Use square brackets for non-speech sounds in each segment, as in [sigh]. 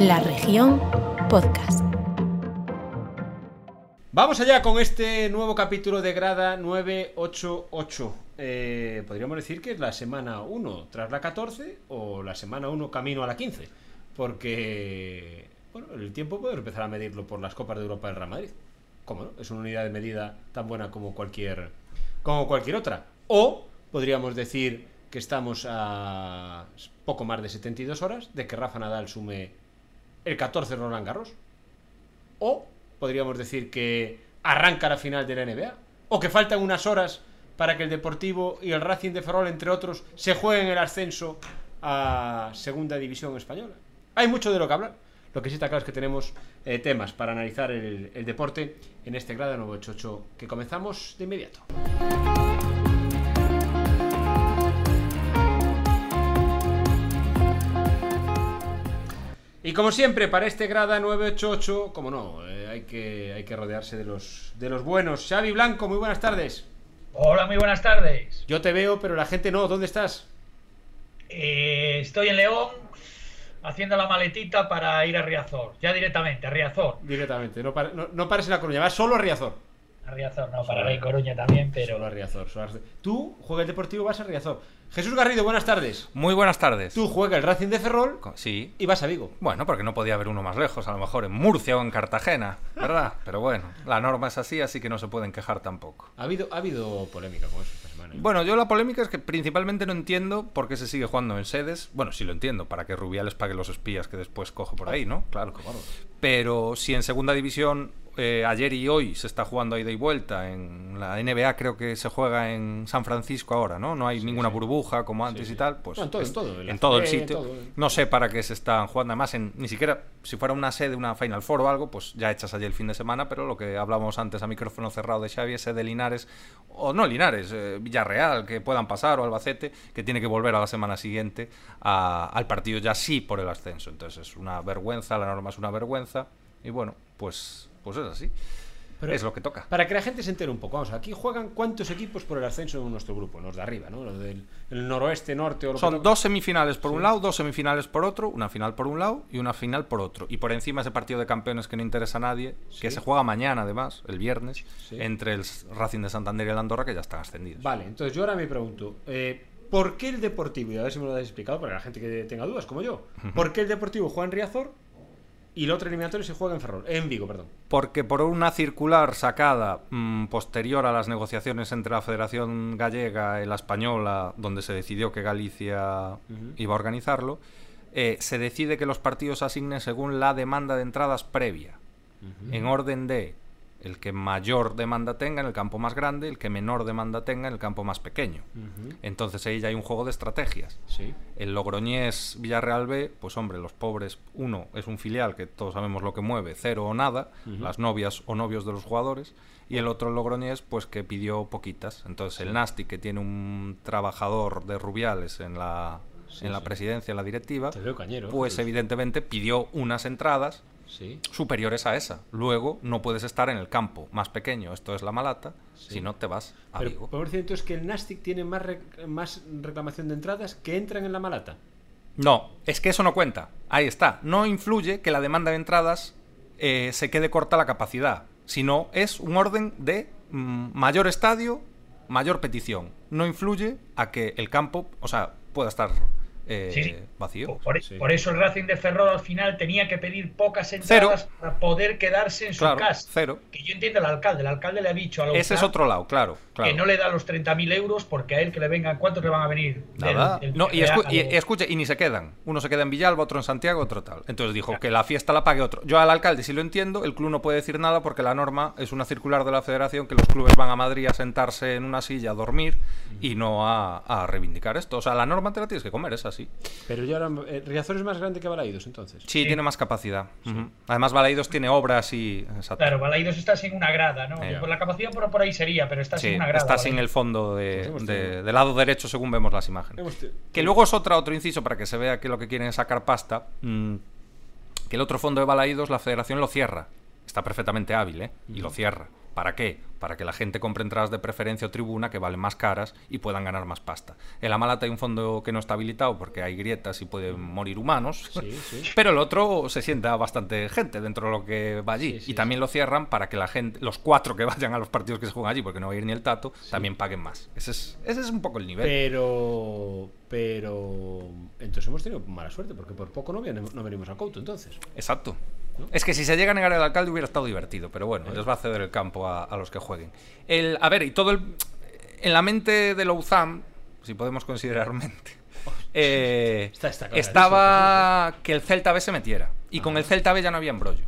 La región podcast. Vamos allá con este nuevo capítulo de Grada 988. Eh, podríamos decir que es la semana 1 tras la 14 o la semana 1 camino a la 15. Porque bueno, el tiempo puede empezar a medirlo por las Copas de Europa del Real Madrid. ¿Cómo no? Es una unidad de medida tan buena como cualquier, como cualquier otra. O podríamos decir que estamos a poco más de 72 horas de que Rafa Nadal sume el 14 Roland Garros. O podríamos decir que arranca la final de la NBA. O que faltan unas horas para que el Deportivo y el Racing de Ferrol, entre otros, se jueguen el ascenso a Segunda División Española. Hay mucho de lo que hablar. Lo que sí está claro es que tenemos eh, temas para analizar el, el deporte en este grado 988 que comenzamos de inmediato. Y como siempre, para este grada 988, como no, eh, hay, que, hay que rodearse de los, de los buenos. Xavi Blanco, muy buenas tardes. Hola, muy buenas tardes. Yo te veo, pero la gente no. ¿Dónde estás? Eh, estoy en León haciendo la maletita para ir a Riazor. Ya directamente, a Riazor. Directamente, no, no pares en la Coruña, vas solo a Riazor. A Riazor, no, para a Coruña también, pero... Solo a Riazor. solo a Riazor. Tú juega el Deportivo, vas a Riazor. Jesús Garrido, buenas tardes. Muy buenas tardes. Tú juega el Racing de Ferrol Sí. y vas a Vigo. Bueno, porque no podía haber uno más lejos, a lo mejor en Murcia o en Cartagena, ¿verdad? [laughs] Pero bueno, la norma es así, así que no se pueden quejar tampoco. Ha habido, ha habido polémica con eso esta semana. ¿eh? Bueno, yo la polémica es que principalmente no entiendo por qué se sigue jugando en sedes. Bueno, sí lo entiendo, para que Rubiales pague los espías que después coge por ahí, ¿no? Claro. Pero si en segunda división eh, ayer y hoy se está jugando a ida y vuelta, en la NBA creo que se juega en San Francisco ahora, ¿no? No hay ninguna burbuja como antes sí. y tal, pues No, en todo, en todo, en la en todo el sitio. todo. No sé para qué se están jugando, además, en, ni siquiera si fuera una sede, una Final Four o algo, pues ya echas allí el fin de semana, pero lo que hablábamos antes a micrófono cerrado de Xavi, ese de Linares, o no Linares, eh, Villarreal, que puedan pasar, o Albacete, que tiene que volver a la semana siguiente a- al partido ya sí por el ascenso. Entonces es una vergüenza, la norma es una vergüenza, y bueno, pues, pues es así. Pero- es lo que toca. Para que la gente se entere un poco, vamos, aquí juegan cuántos equipos por el ascenso en nuestro grupo, los de arriba, ¿no? Los del el noroeste, norte o lo Son dos semifinales por Sí. un lado, dos semifinales por otro, una final por un lado y una final por otro. Y por encima ese partido de campeones que no interesa a nadie, que se juega mañana además, el viernes, Sí. entre el Racing de Santander y el Andorra, que ya están ascendidos. Vale, entonces yo ahora me pregunto, eh, ¿por qué el Deportivo, y a ver si me lo habéis explicado para la gente que tenga dudas, como yo, ¿por qué el Deportivo juega en Riazor y el otro eliminatorio se juega en Ferrol? En Vigo, perdón. Porque por una circular sacada mm, posterior a las negociaciones entre la Federación Gallega y la Española, donde se decidió que Galicia iba a organizarlo, eh, se decide que los partidos asignen según la demanda de entradas previa, en orden de el que mayor demanda tenga en el campo más grande, el que menor demanda tenga en el campo más pequeño. Entonces ahí ya hay un juego de estrategias. Sí. El Logroñés Villarreal B, pues hombre, los pobres, uno es un filial que todos sabemos lo que mueve, cero o nada, las novias o novios de los jugadores, y el otro Logroñés, pues que pidió poquitas. Entonces el Nasti, que tiene un trabajador de Rubiales en la, Sí, en la presidencia, en la directiva, Te veo cañero. pues Jesús. evidentemente pidió unas entradas Sí. superiores a esa. Luego no puedes estar en el campo más pequeño, esto es la Malata, Sí. si no te vas a Pero, Vigo. por cierto, es que el Nastic tiene más, rec- más reclamación de entradas que entran en la malata. No, es que eso no cuenta. Ahí está. No influye que la demanda de entradas eh, se quede corta la capacidad, sino es un orden de mm, mayor estadio, mayor petición. No influye a que el campo, o sea, pueda estar eh, Sí, sí. vacío. Por, por- Sí. por eso el Racing de Ferrol al final tenía que pedir pocas entradas para poder quedarse en su casa. cero. Que yo entiendo al alcalde. El alcalde le ha dicho a la Ese es otro lado, claro. claro. que no le da los 30.000 euros porque a él que le vengan, ¿cuántos le van a venir? Nada. del No, y, escu- y- y escuche, y ni se quedan. Uno se queda en Villalba, otro en Santiago, otro tal. Entonces dijo que la fiesta la pague otro. Yo al alcalde sí lo entiendo, el club no puede decir nada porque la norma es una circular de la federación que los clubes van a Madrid a sentarse en una silla a dormir y no a, a reivindicar esto. O sea, la norma te la tienes que comer, es así. Pero yo ahora. eh, Riazor es más grande que Balaidos, entonces. Sí, tiene más capacidad. Además, Balaidos tiene obras y... exacto. Claro, Balaidos está sin una grada, ¿no? Eh. Pues la capacidad por, por ahí sería, pero está Sí, sin una grada. está sin Balaidos. el fondo de, del lado derecho según vemos las imágenes. Que luego es otra, otro inciso para que se vea que lo que quieren es sacar pasta. mm, que el otro fondo de Balaídos, la federación lo cierra. Está perfectamente hábil, ¿eh? Y lo cierra. ¿Para qué? Para que la gente compre entradas de preferencia o tribuna que valen más caras y puedan ganar más pasta. En la Malata hay un fondo que no está habilitado porque hay grietas y pueden morir humanos, Sí, sí. [laughs] pero el otro se sienta bastante gente dentro de lo que va allí. Sí, y también lo cierran para que la gente, los cuatro que vayan a los partidos que se juegan allí, porque no va a ir ni el tato, también paguen más. Ese es, ese es un poco el nivel. Pero. Pero. Entonces hemos tenido mala suerte, porque por poco no, viene- no venimos a Couto, entonces. Exacto. Es que si se llega a negar el alcalde hubiera estado divertido, pero bueno, les va a ceder el campo a, a los que jueguen. El, a ver, y todo el. En la mente de Louzam, si podemos considerar mente, eh, Está- está clarísimo, estaba que el Celta B se metiera. Y con el Celta B ya no había embrollo.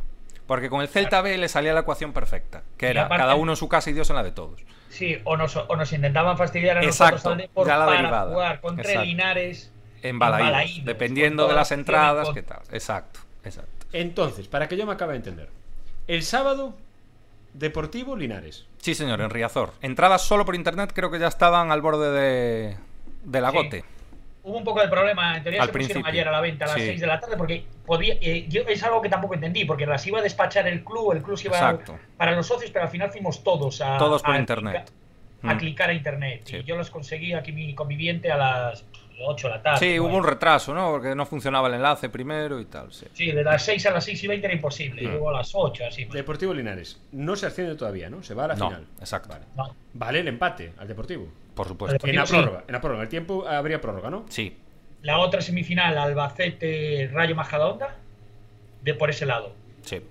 Porque con el Celta B le salía la ecuación perfecta, que Y era aparte- cada uno en su casa y Dios en la de todos. Sí, o nos, o nos intentaban fastidiar a Exacto, nosotros al Depor ya la para derivada. jugar contra Exacto. Linares. En Balaídos, dependiendo de las entradas, en qué tal. Exacto, exacto. Entonces, para que yo me acabe de entender. El sábado, Deportivo Linares. Sí, señor, en Riazor. Entradas solo por internet creo que ya estaban al borde de, del agote. Hubo un poco de problema, en teoría Al se pusieron principio. ayer a la venta a las Sí. 6 de la tarde porque podía, eh, yo, es algo que tampoco entendí, porque las iba a despachar el club, el club se iba a- Exacto. para los socios, pero al final fuimos todos a, Todos por a internet. clicar- a Mm. clicar a internet. Sí. Y yo los conseguí aquí mi conviviente a las 8 de la tarde. Sí, hubo un retraso, ¿no? Porque no funcionaba el enlace primero y tal, sí. Sí, de las 6 a las 6 y 20 era imposible, Mm. luego a las 8, así. pues. Deportivo Linares. No se asciende todavía, ¿no? Se va a la No, final. exacto. Vale. No. Vale el empate al Deportivo. Por supuesto. En la sí. prórroga. En la prórroga. El tiempo habría prórroga, ¿no? Sí, La otra semifinal, Albacete Rayo Majadahonda, de por ese lado. sí.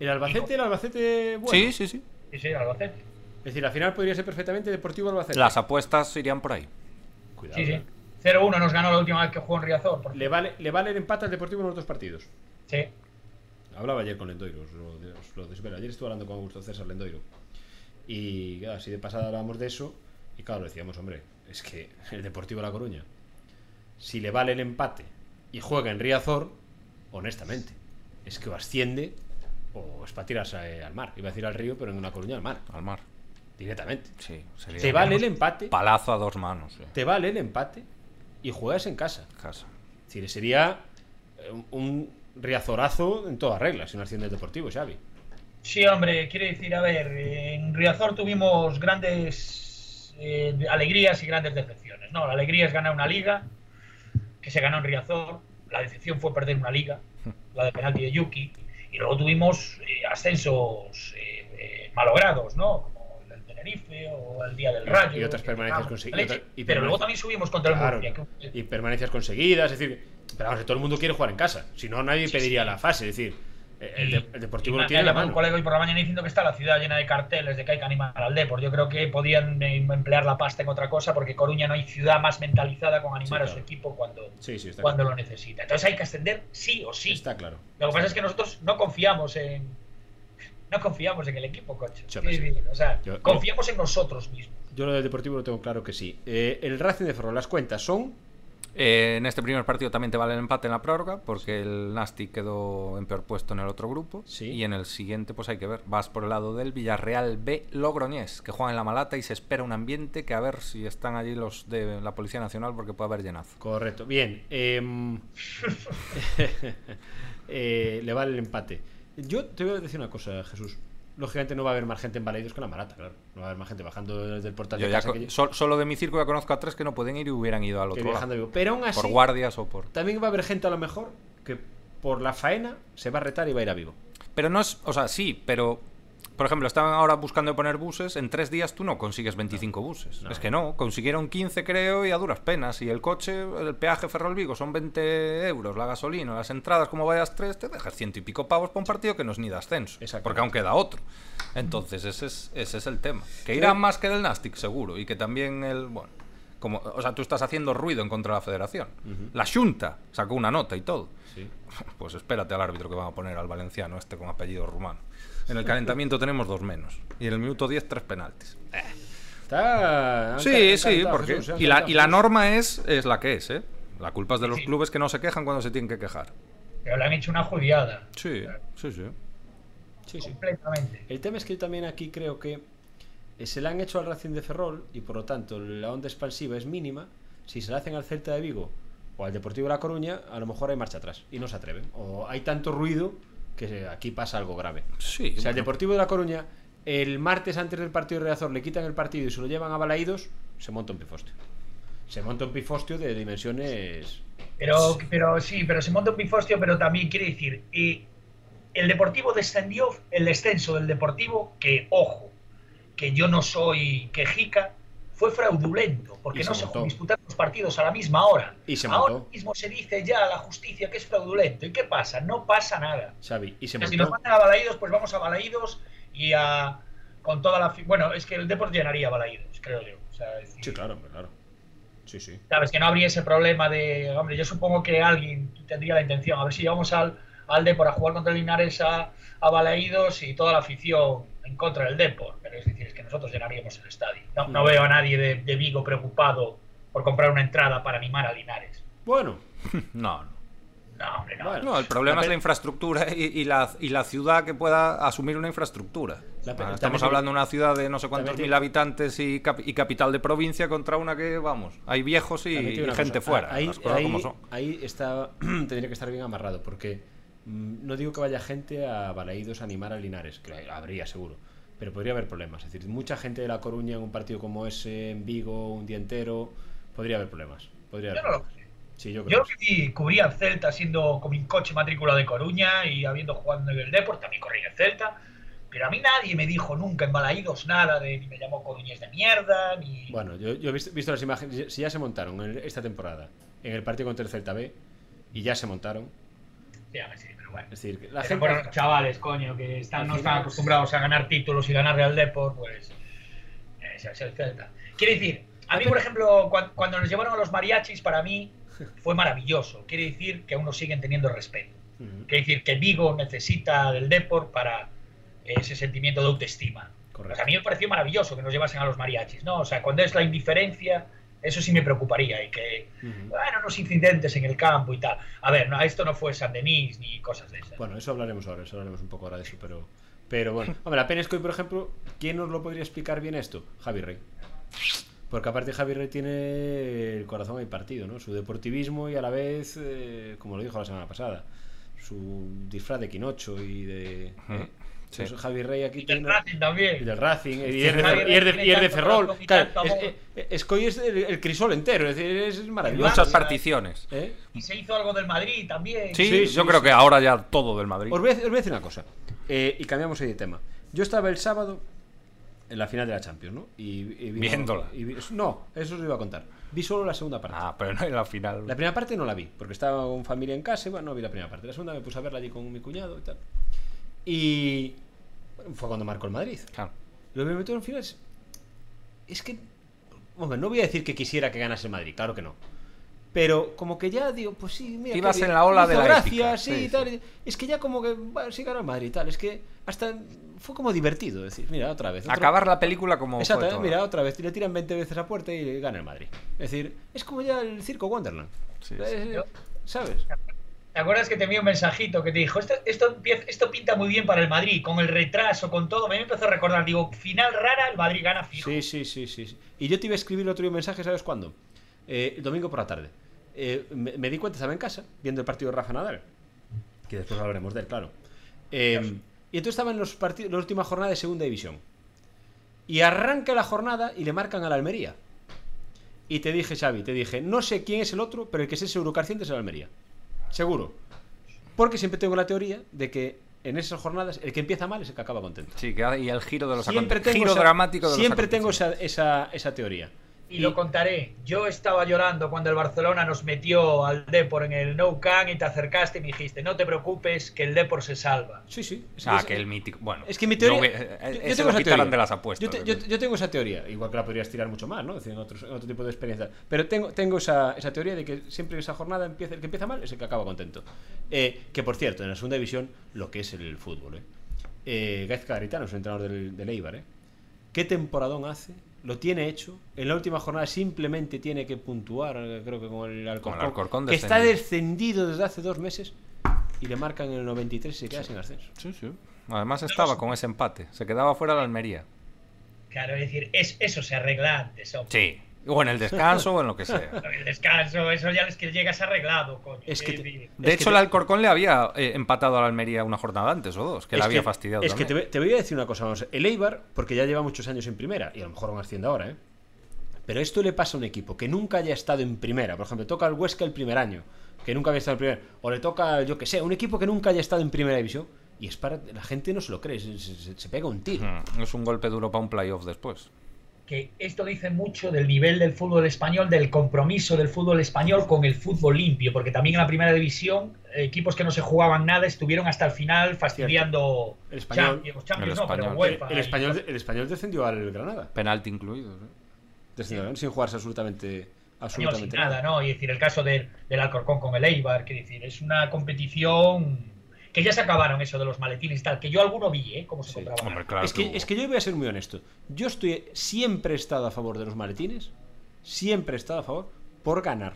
El Albacete, el Albacete. Bueno. Sí, sí, sí. Sí, sí, Albacete. Es decir, la final podría ser perfectamente Deportivo Albacete. Las apuestas irían por ahí. Cuidado. Sí, sí. ¿Eh? 0-1 nos ganó la última vez que jugó en Riazor. por Le vale, le vale el empate al Deportivo en los dos partidos. Sí. Hablaba ayer con Lendoiro, os lo, os lo desvelo. Ayer estuve hablando con Augusto César Lendoiro. Y claro, así de pasada hablábamos de eso. Y claro, decíamos, hombre, es que el Deportivo de La Coruña, si le vale el empate y juega en Riazor, honestamente, es que o asciende o es para tirarse al mar. Iba a decir al río, pero en una Coruña al mar, Al mar. directamente. Sí, sería Te vale el empate, palazo a dos manos. sí. te vale el empate y juegas en casa. Casa. Es decir, sería eh, un, un riazorazo en todas reglas, si no asciende el Deportivo, Xavi. Sí, hombre, quiere decir, a ver, en Riazor tuvimos grandes eh, alegrías y grandes decepciones. No, la alegría es ganar una liga, que se ganó en Riazor. La decepción fue perder una liga, la de penalti de Yuki. Y luego tuvimos eh, ascensos eh, eh, malogrados, ¿no? El Tenerife o el Día del Rayo. y otras permanencias conseguidas, Pero luego también subimos contra el Claro, Murcia. que- y permanencias conseguidas, es decir, pero vamos, que todo el mundo quiere jugar en casa, si no nadie Sí, pediría sí. la fase, es decir, el, de- el Deportivo lo tiene en la mano. un colega hoy por la mañana diciendo que está la ciudad llena de carteles de que hay que animar al Depor. Yo creo que podían eh, emplear la pasta en otra cosa porque Coruña no hay ciudad más mentalizada con animar Sí, a su claro. equipo cuando, Sí, sí, cuando claro. lo necesita. Entonces hay que ascender sí o sí. Está claro. Lo que pasa es que nosotros no confiamos en no confiamos en el equipo, coche. Sí, Sí, O sea, Yo- confiamos en nosotros mismos. Yo lo del Deportivo lo tengo claro que sí. Eh, el Racing de Ferrol, las cuentas son Eh, en este primer partido también te vale el empate en la prórroga, porque el Nasty quedó en peor puesto en el otro grupo. Sí. Y en el siguiente, pues hay que ver. Vas por el lado del Villarreal B Logroñés, que juegan en la Malata y se espera un ambiente que a ver si están allí los de la Policía Nacional, porque puede haber llenazo. correcto. Bien, em, [laughs] eh, le vale el empate. Yo te voy a decir una cosa, Jesús. Lógicamente no va a haber más gente en Baleidos que la Marata, claro. No va a haber más gente bajando desde el portal Yo de casa que, sol- solo de mi circo ya conozco a tres que no pueden ir y hubieran ido al otro lado. vivo. Pero aún así, Por guardias o por... también va a haber gente a lo mejor que por la faena se va a retar y va a ir a vivo. Pero no es, o sea, sí, pero por ejemplo, estaban ahora buscando poner buses, en tres días tú no consigues 25 buses. No. Es que no, consiguieron 15 creo y a duras penas. Y el coche, el peaje Ferrol Vigo son 20 euros, la gasolina, las entradas como vayas tres, te dejas ciento y pico pavos por un partido que no es ni de ascenso. Porque aún queda otro. Entonces ese es, ese es el tema. Que irán más que del Nastic, seguro. Y que también el, bueno, como, o sea, tú estás haciendo ruido en contra de la federación. La Junta sacó una nota y todo. Sí. [laughs] Pues espérate al árbitro que van a poner al valenciano, este con apellido rumano. En el calentamiento tenemos dos menos. Y en el minuto 10, tres penaltis. Está. Sí, sí, porque. Jesús, Y la, y la norma es, es la que es, ¿eh? La culpa es de los Sí. clubes que no se quejan cuando se tienen que quejar. Pero le han hecho una judiada. Sí, sí, sí. Sí, sí. Completamente. El tema es que yo también aquí creo que eh, se la han hecho al Racing de Ferrol y por lo tanto la onda expansiva es mínima. Si se la hacen al Celta de Vigo o al Deportivo de La Coruña, a lo mejor hay marcha atrás y no se atreven. O hay tanto ruido que aquí pasa algo grave. Sí, O sea, el. Deportivo de La Coruña el martes antes del partido de Riazor le quitan el partido y se lo llevan a Balaídos, se monta un pifostio. Se monta un pifostio de dimensiones. Pero, pero sí, pero se monta un pifostio, pero también quiere decir, y el Deportivo descendió, el descenso del Deportivo, que ojo, que yo no soy quejica, fue fraudulento, porque se no se montó. disputaron los partidos a la misma hora. Y se Ahora montó. mismo se dice ya a la justicia que es fraudulento. ¿Y qué pasa? No pasa nada. Xavi, y se si nos mandan a Balaídos, pues vamos a Balaídos y a con toda la bueno, es que el Deport llenaría Balaídos, creo yo. O sea, es decir, Sí, claro, claro. Sí, sí. Sabes que no habría ese problema de, hombre, yo supongo que alguien tendría la intención, a ver si llevamos al, al Depor a jugar contra Linares a, a Balaídos y toda la afición en contra del Depor. Pero es decir, es que nosotros llenaríamos el estadio. No, no veo a nadie de, de Vigo preocupado por comprar una entrada para animar a Linares. Bueno, [laughs] No, no. No, hombre, no. Bueno. No, el problema La es la infraestructura y, y la, y la ciudad que pueda asumir una infraestructura. Ah, Estamos hablando de una ciudad de no sé cuántos mil habitantes y, cap- y capital de provincia contra una que, vamos, hay viejos y, gente cosa, fuera. Ahí, ahí- como son. ahí está, [clears throat] tendría que estar bien amarrado, porque mm, no digo que vaya gente a Balaídos a animar a Linares, que habría seguro, pero podría haber problemas. Es decir, mucha gente de La Coruña en un partido como ese, en Vigo, un día entero, podría haber problemas. Podría Yo no lo. Sí, yo Yo creo. lo que cubría el Celta siendo con mi coche matrícula de Coruña y habiendo jugado en el Deport, también corrí en el Celta. Pero a mí nadie me dijo nunca en Balaídos nada de ni me llamó Coruñés de mierda, ni. Bueno, yo, yo he visto, visto las imágenes, si ya se montaron en esta temporada, en el partido contra el Celta B, y ya se montaron, Sí, a ver, sí, pero bueno. es decir, la gente... bueno, chavales, coño, que están, no están acostumbrados a ganar títulos y ganarle al Deport, pues. Ese es el Celta. Quiere decir, a mí, por ejemplo, cuan- cuando, nos llevaron a los mariachis, para mí fue maravilloso. Quiere decir que aún nos siguen teniendo respeto. Quiere decir que Vigo necesita del Deport para ese sentimiento de autoestima. Pues a mí me pareció maravilloso que nos llevasen a los mariachis, ¿no? O sea, cuando es la indiferencia, eso sí me preocuparía y que, bueno, unos incidentes en el campo y tal. A ver, no, esto no fue San Denis ni cosas de esas. Bueno, eso hablaremos ahora, eso hablaremos un poco ahora de eso, pero, pero bueno. [laughs] Hombre, la pena es que hoy, por ejemplo, ¿quién nos lo podría explicar bien esto? Javi Rey. Porque aparte Javi Rey tiene el corazón ahí partido, ¿no? Su deportivismo y a la vez, eh, como lo dijo la semana pasada, su disfraz de Quinocho y de... ¿eh? Sí. Pues Javi Rey aquí y del tiene... Racing también. Y del Racing, y Sí, es de, y es de- Rey y es de tiene Ferrol. Claro, y tanto es, es, es que hoy es el, el crisol entero, es decir, es maravilloso. Muchas particiones. ¿Eh? Y se hizo algo del Madrid también. Sí, Sí, yo sí, creo sí. que ahora ya todo del Madrid. Os voy a, os voy a decir una cosa. eh, y cambiamos ahí de tema. Yo estaba el sábado en la final de la Champions, ¿no? Y, y Viéndola. y vi- no, eso os iba a contar. Vi solo la segunda parte. Ah, pero no en la final. La primera parte no la vi, porque estaba con familia en casa y bueno, no vi la primera parte. La segunda me puse a verla allí con mi cuñado y tal. Y fue cuando marcó el Madrid. Claro. Lo que me metió en final es. Es que. Hombre, no voy a decir que quisiera que ganase el Madrid, claro que no. Pero como que ya digo, pues sí, mira. qué Ibas en la ola de la gracia, sí, sí, y tal. Es que ya como que. Bueno, sí ganó el Madrid y tal. Es que hasta. Fue como divertido decir, mira, otra vez. otro- Acabar la película como. Exacto, fue eh, mira, otra vez. Le tiran 20 veces a puerta y gana el Madrid. Es decir, es como ya el circo Wonderland. Sí. Yo- ¿Sabes? ¿Te acuerdas que te envié un mensajito que te dijo, esto, esto, esto pinta muy bien para el Madrid, con el retraso, con todo? Me empezó a recordar, digo, final rara, el Madrid gana fijo. Sí, sí, sí, sí. Y yo te iba a escribir otro mensaje, ¿sabes cuándo? Eh, el domingo por la tarde. Eh, me, me di cuenta, estaba en casa, viendo el partido de Rafa Nadal. Que después hablaremos de él, claro. Eh, y entonces estaba en los partidos, la última jornada de segunda división. Y arranca la jornada y le marcan a la Almería. Y te dije, Xavi, te dije, no sé quién es el otro, pero el que es seguro carciente es el Almería. Seguro. Porque siempre tengo la teoría de que en esas jornadas el que empieza mal es el que acaba contento. Sí, que y el giro de los Siempre tengo, giro esa, dramático de los siempre tengo esa, esa, esa teoría. Y lo contaré. Yo estaba llorando cuando el Barcelona nos metió al Depor en el No Can y te acercaste y me dijiste, no te preocupes, que el Depor se salva. Sí, sí. Es, Ah, es- que el mítico. Bueno, es que mi teoría. no yo- tengo esa teoría. de las apuestas. Yo, te- yo- yo tengo esa teoría. Igual que la podrías tirar mucho más, ¿no? Es decir, en, otros- en otro tipo de experiencias. Pero tengo, tengo esa, esa teoría de que siempre en esa jornada empieza, el que empieza mal es el que acaba contento. Eh, que por cierto, en la segunda división, lo que es el fútbol, ¿eh? eh Gaizka Garitano es el entrenador del, del Eibar, ¿eh? ¿Qué temporadón hace? Lo tiene hecho. En la última jornada simplemente tiene que puntuar, creo que con el Alcorcón. Con el Alcorcón que está descendido. desde hace dos meses y le marcan en el 93 y se queda sin ascenso. Sí, sí. Además estaba con ese empate. Se quedaba fuera la Almería. Claro, es decir, es, eso se arregla antes, hombre. Sí. O en el descanso o en lo que sea. [laughs] El descanso, eso ya es que llegas arreglado, coño. Es que quiero te- decir. De Es hecho, que el Alcorcón le había eh, empatado a la Almería una jornada antes o dos, que le Es había fastidiado. Es que te, voy- te voy a decir una cosa, vamos. El Eibar, porque ya lleva muchos años en primera, y a lo mejor van asciendo ahora, ¿eh? Pero esto le pasa a un equipo que nunca haya estado en primera. Por ejemplo, toca al Huesca el primer año, que nunca había estado en primera. O le toca, yo que sé, un equipo que nunca haya estado en primera división. Y es para. La gente no se lo cree, se, se- se pega un tiro. Mm, Es un golpe duro para un playoff después. Que esto dice mucho del nivel del fútbol español, del compromiso del fútbol español con el fútbol limpio, porque también en la primera división equipos que no se jugaban nada estuvieron hasta el final fastidiando El español. Champions, Champions El no, pero. UEFA El español, el español descendió al Granada. Penalti incluido. ¿eh? Descendió, sin jugarse absolutamente. sin absolutamente nada, ¿no? Y decir, el caso del, del Alcorcón con el Eibar, que decir, es una competición que ya se acabaron eso de los maletines y tal, que yo alguno vi, ¿eh? Cómo se Sí. compraban. Hombre, claro. es, que, es que yo voy a ser muy honesto. Yo estoy siempre he estado a favor de los maletines. Siempre he estado a favor por ganar.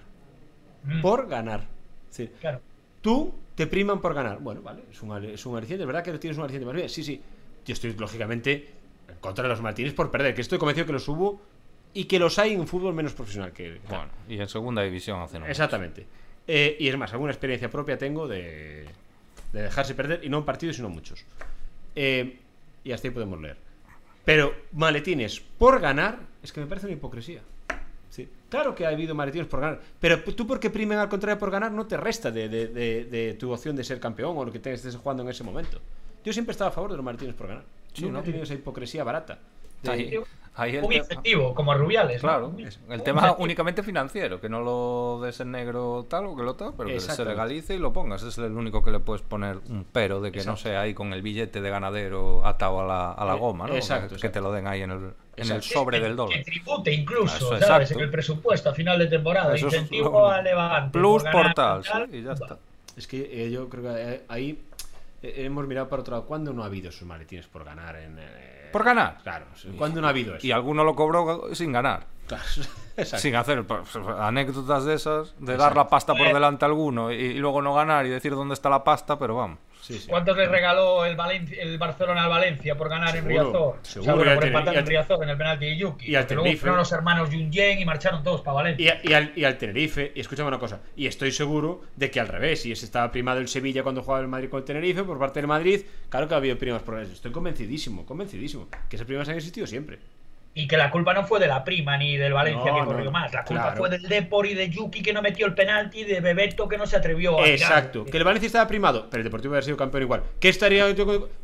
Mm, Por ganar. Es decir, Claro. tú te priman por ganar. Bueno, vale, es un, es un aliciente. ¿Es verdad que tienes un aliciente más bien? Sí, sí. Yo estoy, lógicamente, en contra de los maletines por perder. Que estoy convencido que los hubo y que los hay en un fútbol menos profesional. que Bueno, y en segunda división hace no. Exactamente. Eh, y es más, alguna experiencia propia tengo de, de dejarse perder, y no en partidos, sino muchos. Eh, y hasta ahí podemos leer. Pero maletines por ganar, es que me parece una hipocresía. Sí. Claro que ha habido maletines por ganar, pero tú porque primen al contrario por ganar no te resta de, de- de- de tu opción de ser campeón o lo que te estés jugando en ese momento. Yo siempre estaba a favor de los maletines por ganar. Sí, ¿no? he tenido esa hipocresía barata. De- Ahí, ahí el Un te- incentivo, como a Rubiales. Claro, es- el tema incentivo. únicamente financiero, que no lo des en negro tal o que lo tal, pero que se legalice y lo pongas. Es el único que le puedes poner un pero de que no sea ahí con el billete de ganadero atado a la, a la Eh, goma, ¿no? exacto, que, te lo den ahí en el, en el sobre Que- del dólar. Que tribute incluso, Eso, ¿sabes? exacto. En el presupuesto a final de temporada. Eso es incentivo lo- a Levante. Plus por portal, y tal. sí, y ya está. Es que eh, yo creo que eh, ahí eh, hemos mirado para otro lado. ¿Cuándo no ha habido esos maletines por ganar? En, ¿Por ganar? Claro, ¿cuándo no ha habido eso? Y alguno lo cobró sin ganar. Claro, [laughs] exacto. Sin hacer pues, anécdotas de esas, de Exacto. dar la pasta por Eh. delante a alguno y, y luego no ganar y decir dónde está la pasta, pero vamos. Sí, sí. ¿Cuántos le regaló el, Valencia, el Barcelona al Valencia por ganar en Riazor? seguro, o sea, por empatar en Riazor en el penalti de Yuki. y al luego fueron los hermanos Junyen y marcharon todos para Valencia. Y, a- y al, y al Tenerife, y escúchame una cosa, y estoy seguro de que al revés, y ese estaba primado el Sevilla cuando jugaba el Madrid con el Tenerife, por parte del Madrid, claro que ha habido primas por eso. Estoy convencidísimo, convencidísimo, que esas primas han existido siempre. Y que la culpa no fue de la prima ni del Valencia No, que corrió no, más. La culpa claro. fue del Depor y de Yuki que no metió el penalti, de Bebeto que no se atrevió a tirar. Exacto, que el Valencia estaba primado, pero el Deportivo hubiera sido campeón igual. ¿Qué estaría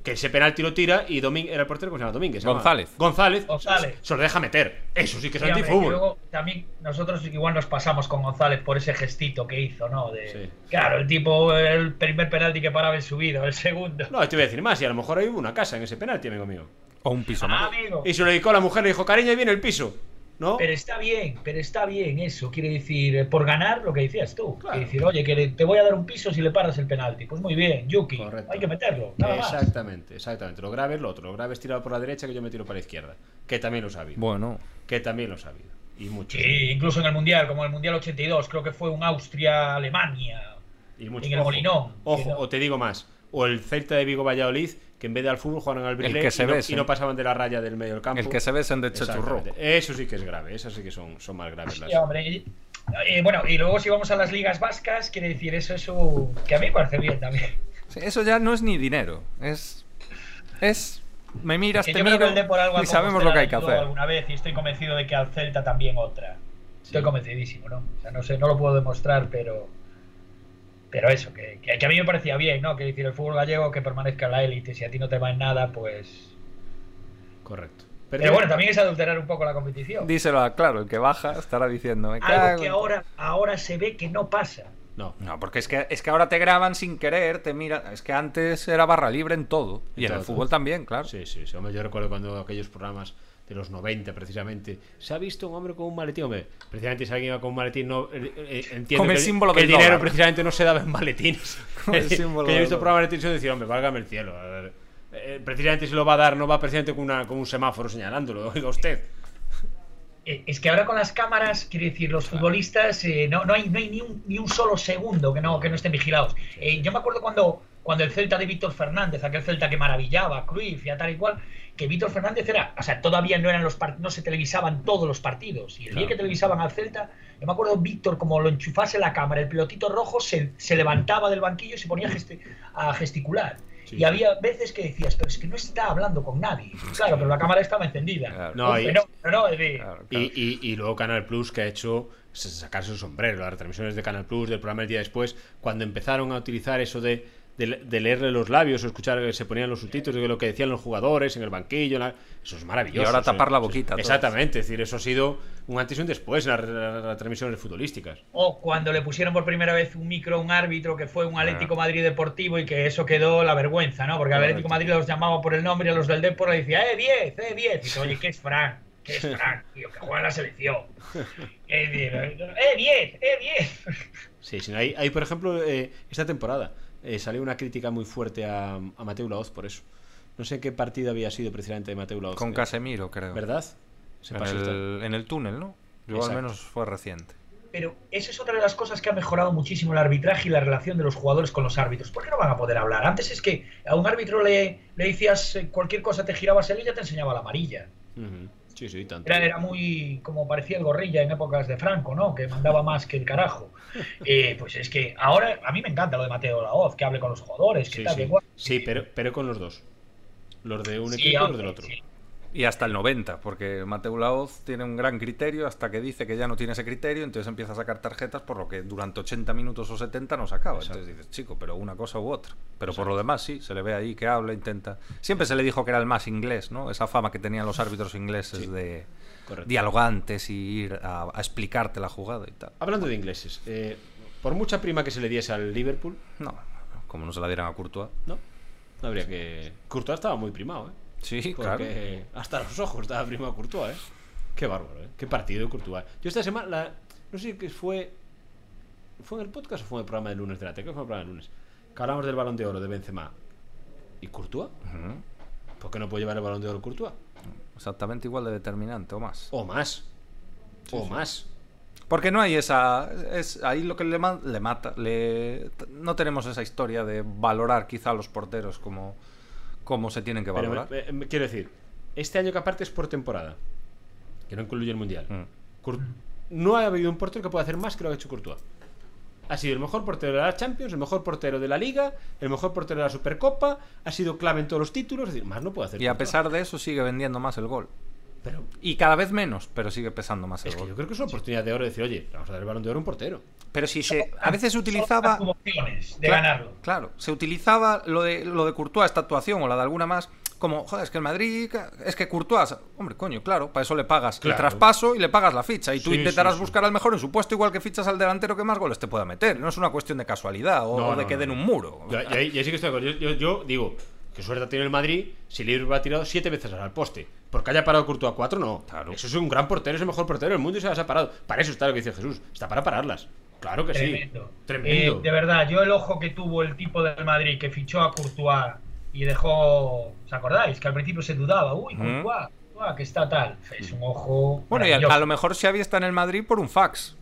que ese penalti lo tira y Domín era el portero, ¿cómo se llama? Domínguez. llama. González. González. González. Se, se lo deja meter. Eso sí que es Sí, y antifútbol. luego también nosotros igual nos pasamos con González por ese gestito que hizo, ¿no? De, Sí. Claro, el tipo, el primer penalti que paraba en su vida, el segundo. No, te voy a decir más, y a lo mejor hay una casa en ese penalti, amigo mío. O un piso Ah, más. amigo. Y se lo dedicó a la mujer, le dijo, cariño, ahí viene el piso. ¿No? Pero está bien, pero está bien eso. Quiere decir, eh, por ganar lo que decías tú. Claro. Quiere decir, oye, que te voy a dar un piso si le paras el penalti. Pues muy bien, Yuki, Correcto. hay que meterlo. Nada más. Exactamente, exactamente. Lo grave es lo otro. Lo grave es tirado por la derecha que yo me tiro para la izquierda. Que también lo habido. Bueno, Que también lo habido. Y muchos. Sí, incluso en el Mundial, como en el Mundial 82, creo que fue un Austria-Alemania. Y muchos. en el Ojo, Molinón. Ojo, no- o te digo más. O el Celta de Vigo Valladolid, que en vez de al fútbol jugaron al Brilé y, no, y no pasaban de la raya del medio del campo. el que se besen de. Exactamente. Eso sí que es grave. Esas sí que son, son más graves. las- Sí, hombre. y- eh, bueno, y luego si vamos a las ligas vascas, quiere decir eso es un... que a mí me parece bien también. Sí, eso ya no es ni dinero, es. Es. Me miras, te miro y sabemos lo que hay que hacer. alguna vez y estoy convencido de que al Celta también otra. Estoy convencidísimo, ¿no? O sea, no sé, no lo puedo demostrar, pero pero eso, que, que- a mí me parecía bien, ¿no? Que decir el fútbol gallego que permanezca en la élite, si a ti no te va en nada, pues Correcto. Pero bueno, también es adulterar un poco la competición. Díselo a claro, el que baja estará diciendo. Me cago Algo que ahora, ahora se ve que no pasa. No. No, porque es que, es que ahora te graban sin querer, te miran. Es que antes era barra libre en todo. Y en todo, el fútbol todo. también, claro. Sí, sí, sí. Hombre, yo recuerdo cuando aquellos programas de los 90 precisamente. Se ha visto un hombre con un maletín hombre precisamente si alguien iba con un maletín no eh, eh, entiendo Con el que símbolo que el dinero dólar. precisamente no se daba en maletines. [laughs] Con el símbolo [laughs] que yo he visto programas de televisión decir hombre válgame el cielo a ver, eh, precisamente si lo va a dar no va precisamente con, una, con un semáforo señalándolo [laughs] oiga usted Es que ahora con las cámaras, quiere decir, los futbolistas, eh, no, no hay, no hay ni, un, ni un solo segundo que no, que no estén vigilados. Eh, yo me acuerdo cuando, cuando el Celta de Víctor Fernández, aquel Celta que maravillaba, Cruyff y a tal y cual, que Víctor Fernández era, o sea, todavía no eran los no se televisaban todos los partidos. Y el día que televisaban al Celta, yo me acuerdo Víctor, como lo enchufase la cámara, el pelotito rojo se, se levantaba del banquillo y se ponía a, gesti- a gesticular. Sí. Y había veces que decías, pero es que no está hablando con nadie. [laughs] Claro, pero la cámara estaba encendida. Claro. No, Un y- ¿no? Es decir, Claro, claro. Y, y- y luego Canal Plus que ha hecho sacarse el sombrero, las retransmisiones de Canal Plus, del programa el día después, cuando empezaron a utilizar eso de, de, de leerle los labios o escuchar que se ponían los subtítulos de lo que decían los jugadores en el banquillo, la- eso es maravilloso. Y ahora tapar la boquita todos. Exactamente, es decir, eso ha sido un antes y un después en las, las- las transmisiones futbolísticas. O cuando le pusieron por primera vez un micro a un árbitro que fue un Atlético Ah. Madrid Deportivo y que eso quedó la vergüenza, ¿no? Porque. Atlético Madrid los llamaba por el nombre y a los del Depor le decía, ¡eh, 10! ¡eh, 10! Y dice, oye, ¿qué es Fran? ¿Qué es Fran? Tío, que juega en la selección. Es decir, ¡eh, 10! ¡eh, 10! Sí, sí, hay, hay, por ejemplo, eh, esta temporada eh, salió una crítica muy fuerte a, a Mateo Laoz por eso. No sé qué partido había sido precisamente de Mateo Laoz. Con eh, Casemiro, creo. ¿Verdad? Ese En pasista. el, en el túnel, ¿no? Yo Exacto. al menos fue reciente. Pero esa es otra de las cosas que ha mejorado muchísimo el arbitraje y la relación de los jugadores con los árbitros. ¿Por qué no van a poder hablar? Antes es que a un árbitro le, le decías eh, cualquier cosa, te girabas él y ya te enseñaba la amarilla. Ujú. Sí, sí, tanto. Era, era muy como parecía el gorrilla en épocas de Franco, ¿no? Que mandaba más que el carajo. [laughs] Eh, pues es que ahora a mí me encanta lo de Mateo Laoz, que hable con los jugadores, que Sí, tal, sí. que. Sí, pero, pero con los dos. Los de un equipo y los del otro. Y hasta el 90, porque Mateo Laoz tiene un gran criterio hasta que dice que ya no tiene ese criterio, entonces empieza a sacar tarjetas por lo que durante 80 minutos o 70 no sacaba. Exacto. Entonces dices, chico, pero una cosa u otra. Pero por lo demás sí, se le ve ahí que habla, intenta. Siempre se le dijo que era el más inglés, ¿no? Esa fama que tenían los árbitros ingleses Sí. de Correcto. dialogantes y ir a, a explicarte la jugada y tal. Hablando de ingleses, eh, por mucha prima que se le diese al Liverpool, No, como no se la dieran a Courtois. no, no habría que. Courtois estaba muy primado, ¿eh? Sí, claro. Hasta los ojos estaba primado Courtois, ¿eh? Qué bárbaro, ¿eh? Qué partido de Courtois. Yo esta semana, la- no sé qué fue. ¿Fue en el podcast o fue en el programa de lunes de la? Creo que fue en el programa de lunes. Que hablamos del balón de oro de Benzema. ¿Y Courtois? ¿Por qué no puede llevar el balón de oro Courtois? Exactamente igual de determinante o más. O más. o sí. más. Porque no hay esa. Es ahí lo que le, le mata. Le, no tenemos esa historia de valorar quizá a los porteros como, como se tienen que valorar. me- me- quiero decir, este año que aparte es por temporada, que no incluye el mundial. Mm. No ha habido un portero que pueda hacer más que lo que ha hecho Courtois. Ha sido el mejor portero de la Champions, el mejor portero de la Liga, el mejor portero de la Supercopa, ha sido clave en todos los títulos, es decir, más no puede hacer. Y a pesar de eso sigue vendiendo más el gol. Pero Y cada vez menos, pero sigue pesando más el es que gol. yo creo que es una oportunidad de oro de decir, oye, vamos a dar el balón de oro a un portero. Pero si se. A veces se utilizaba. las opciones de Claro, ganarlo. Claro, se utilizaba lo de, lo de Courtois, esta actuación, o la de alguna más, como, joder, es que el Madrid, es que Courtois, hombre, coño, claro, para eso le pagas Claro. el traspaso y le pagas la ficha. Y tú Sí, intentarás sí, sí. buscar al mejor en su puesto, igual que fichas al delantero que más goles te pueda meter. No es una cuestión de casualidad o, No, de no, que no, den un muro. Ya- ya sí que estoy de acuerdo. Yo, yo- yo digo, que suerte ha tenido el Madrid si Liverpool ha tirado siete veces al poste. Porque haya parado Courtois a cuatro, no. Claro. Eso es un gran portero, es el mejor portero del mundo y se las ha parado. Para eso está lo que dice Jesús. Está para pararlas. Claro que Tremendo. sí. Tremendo. Eh, de verdad, yo el ojo que tuvo el tipo del Madrid que fichó a Courtois y dejó. ¿Os acordáis? Que al principio se dudaba. Uy. Courtois, Courtois, que está tal. Es un ojo. Bueno, y a, lo mejor Xavi está en el Madrid por un fax,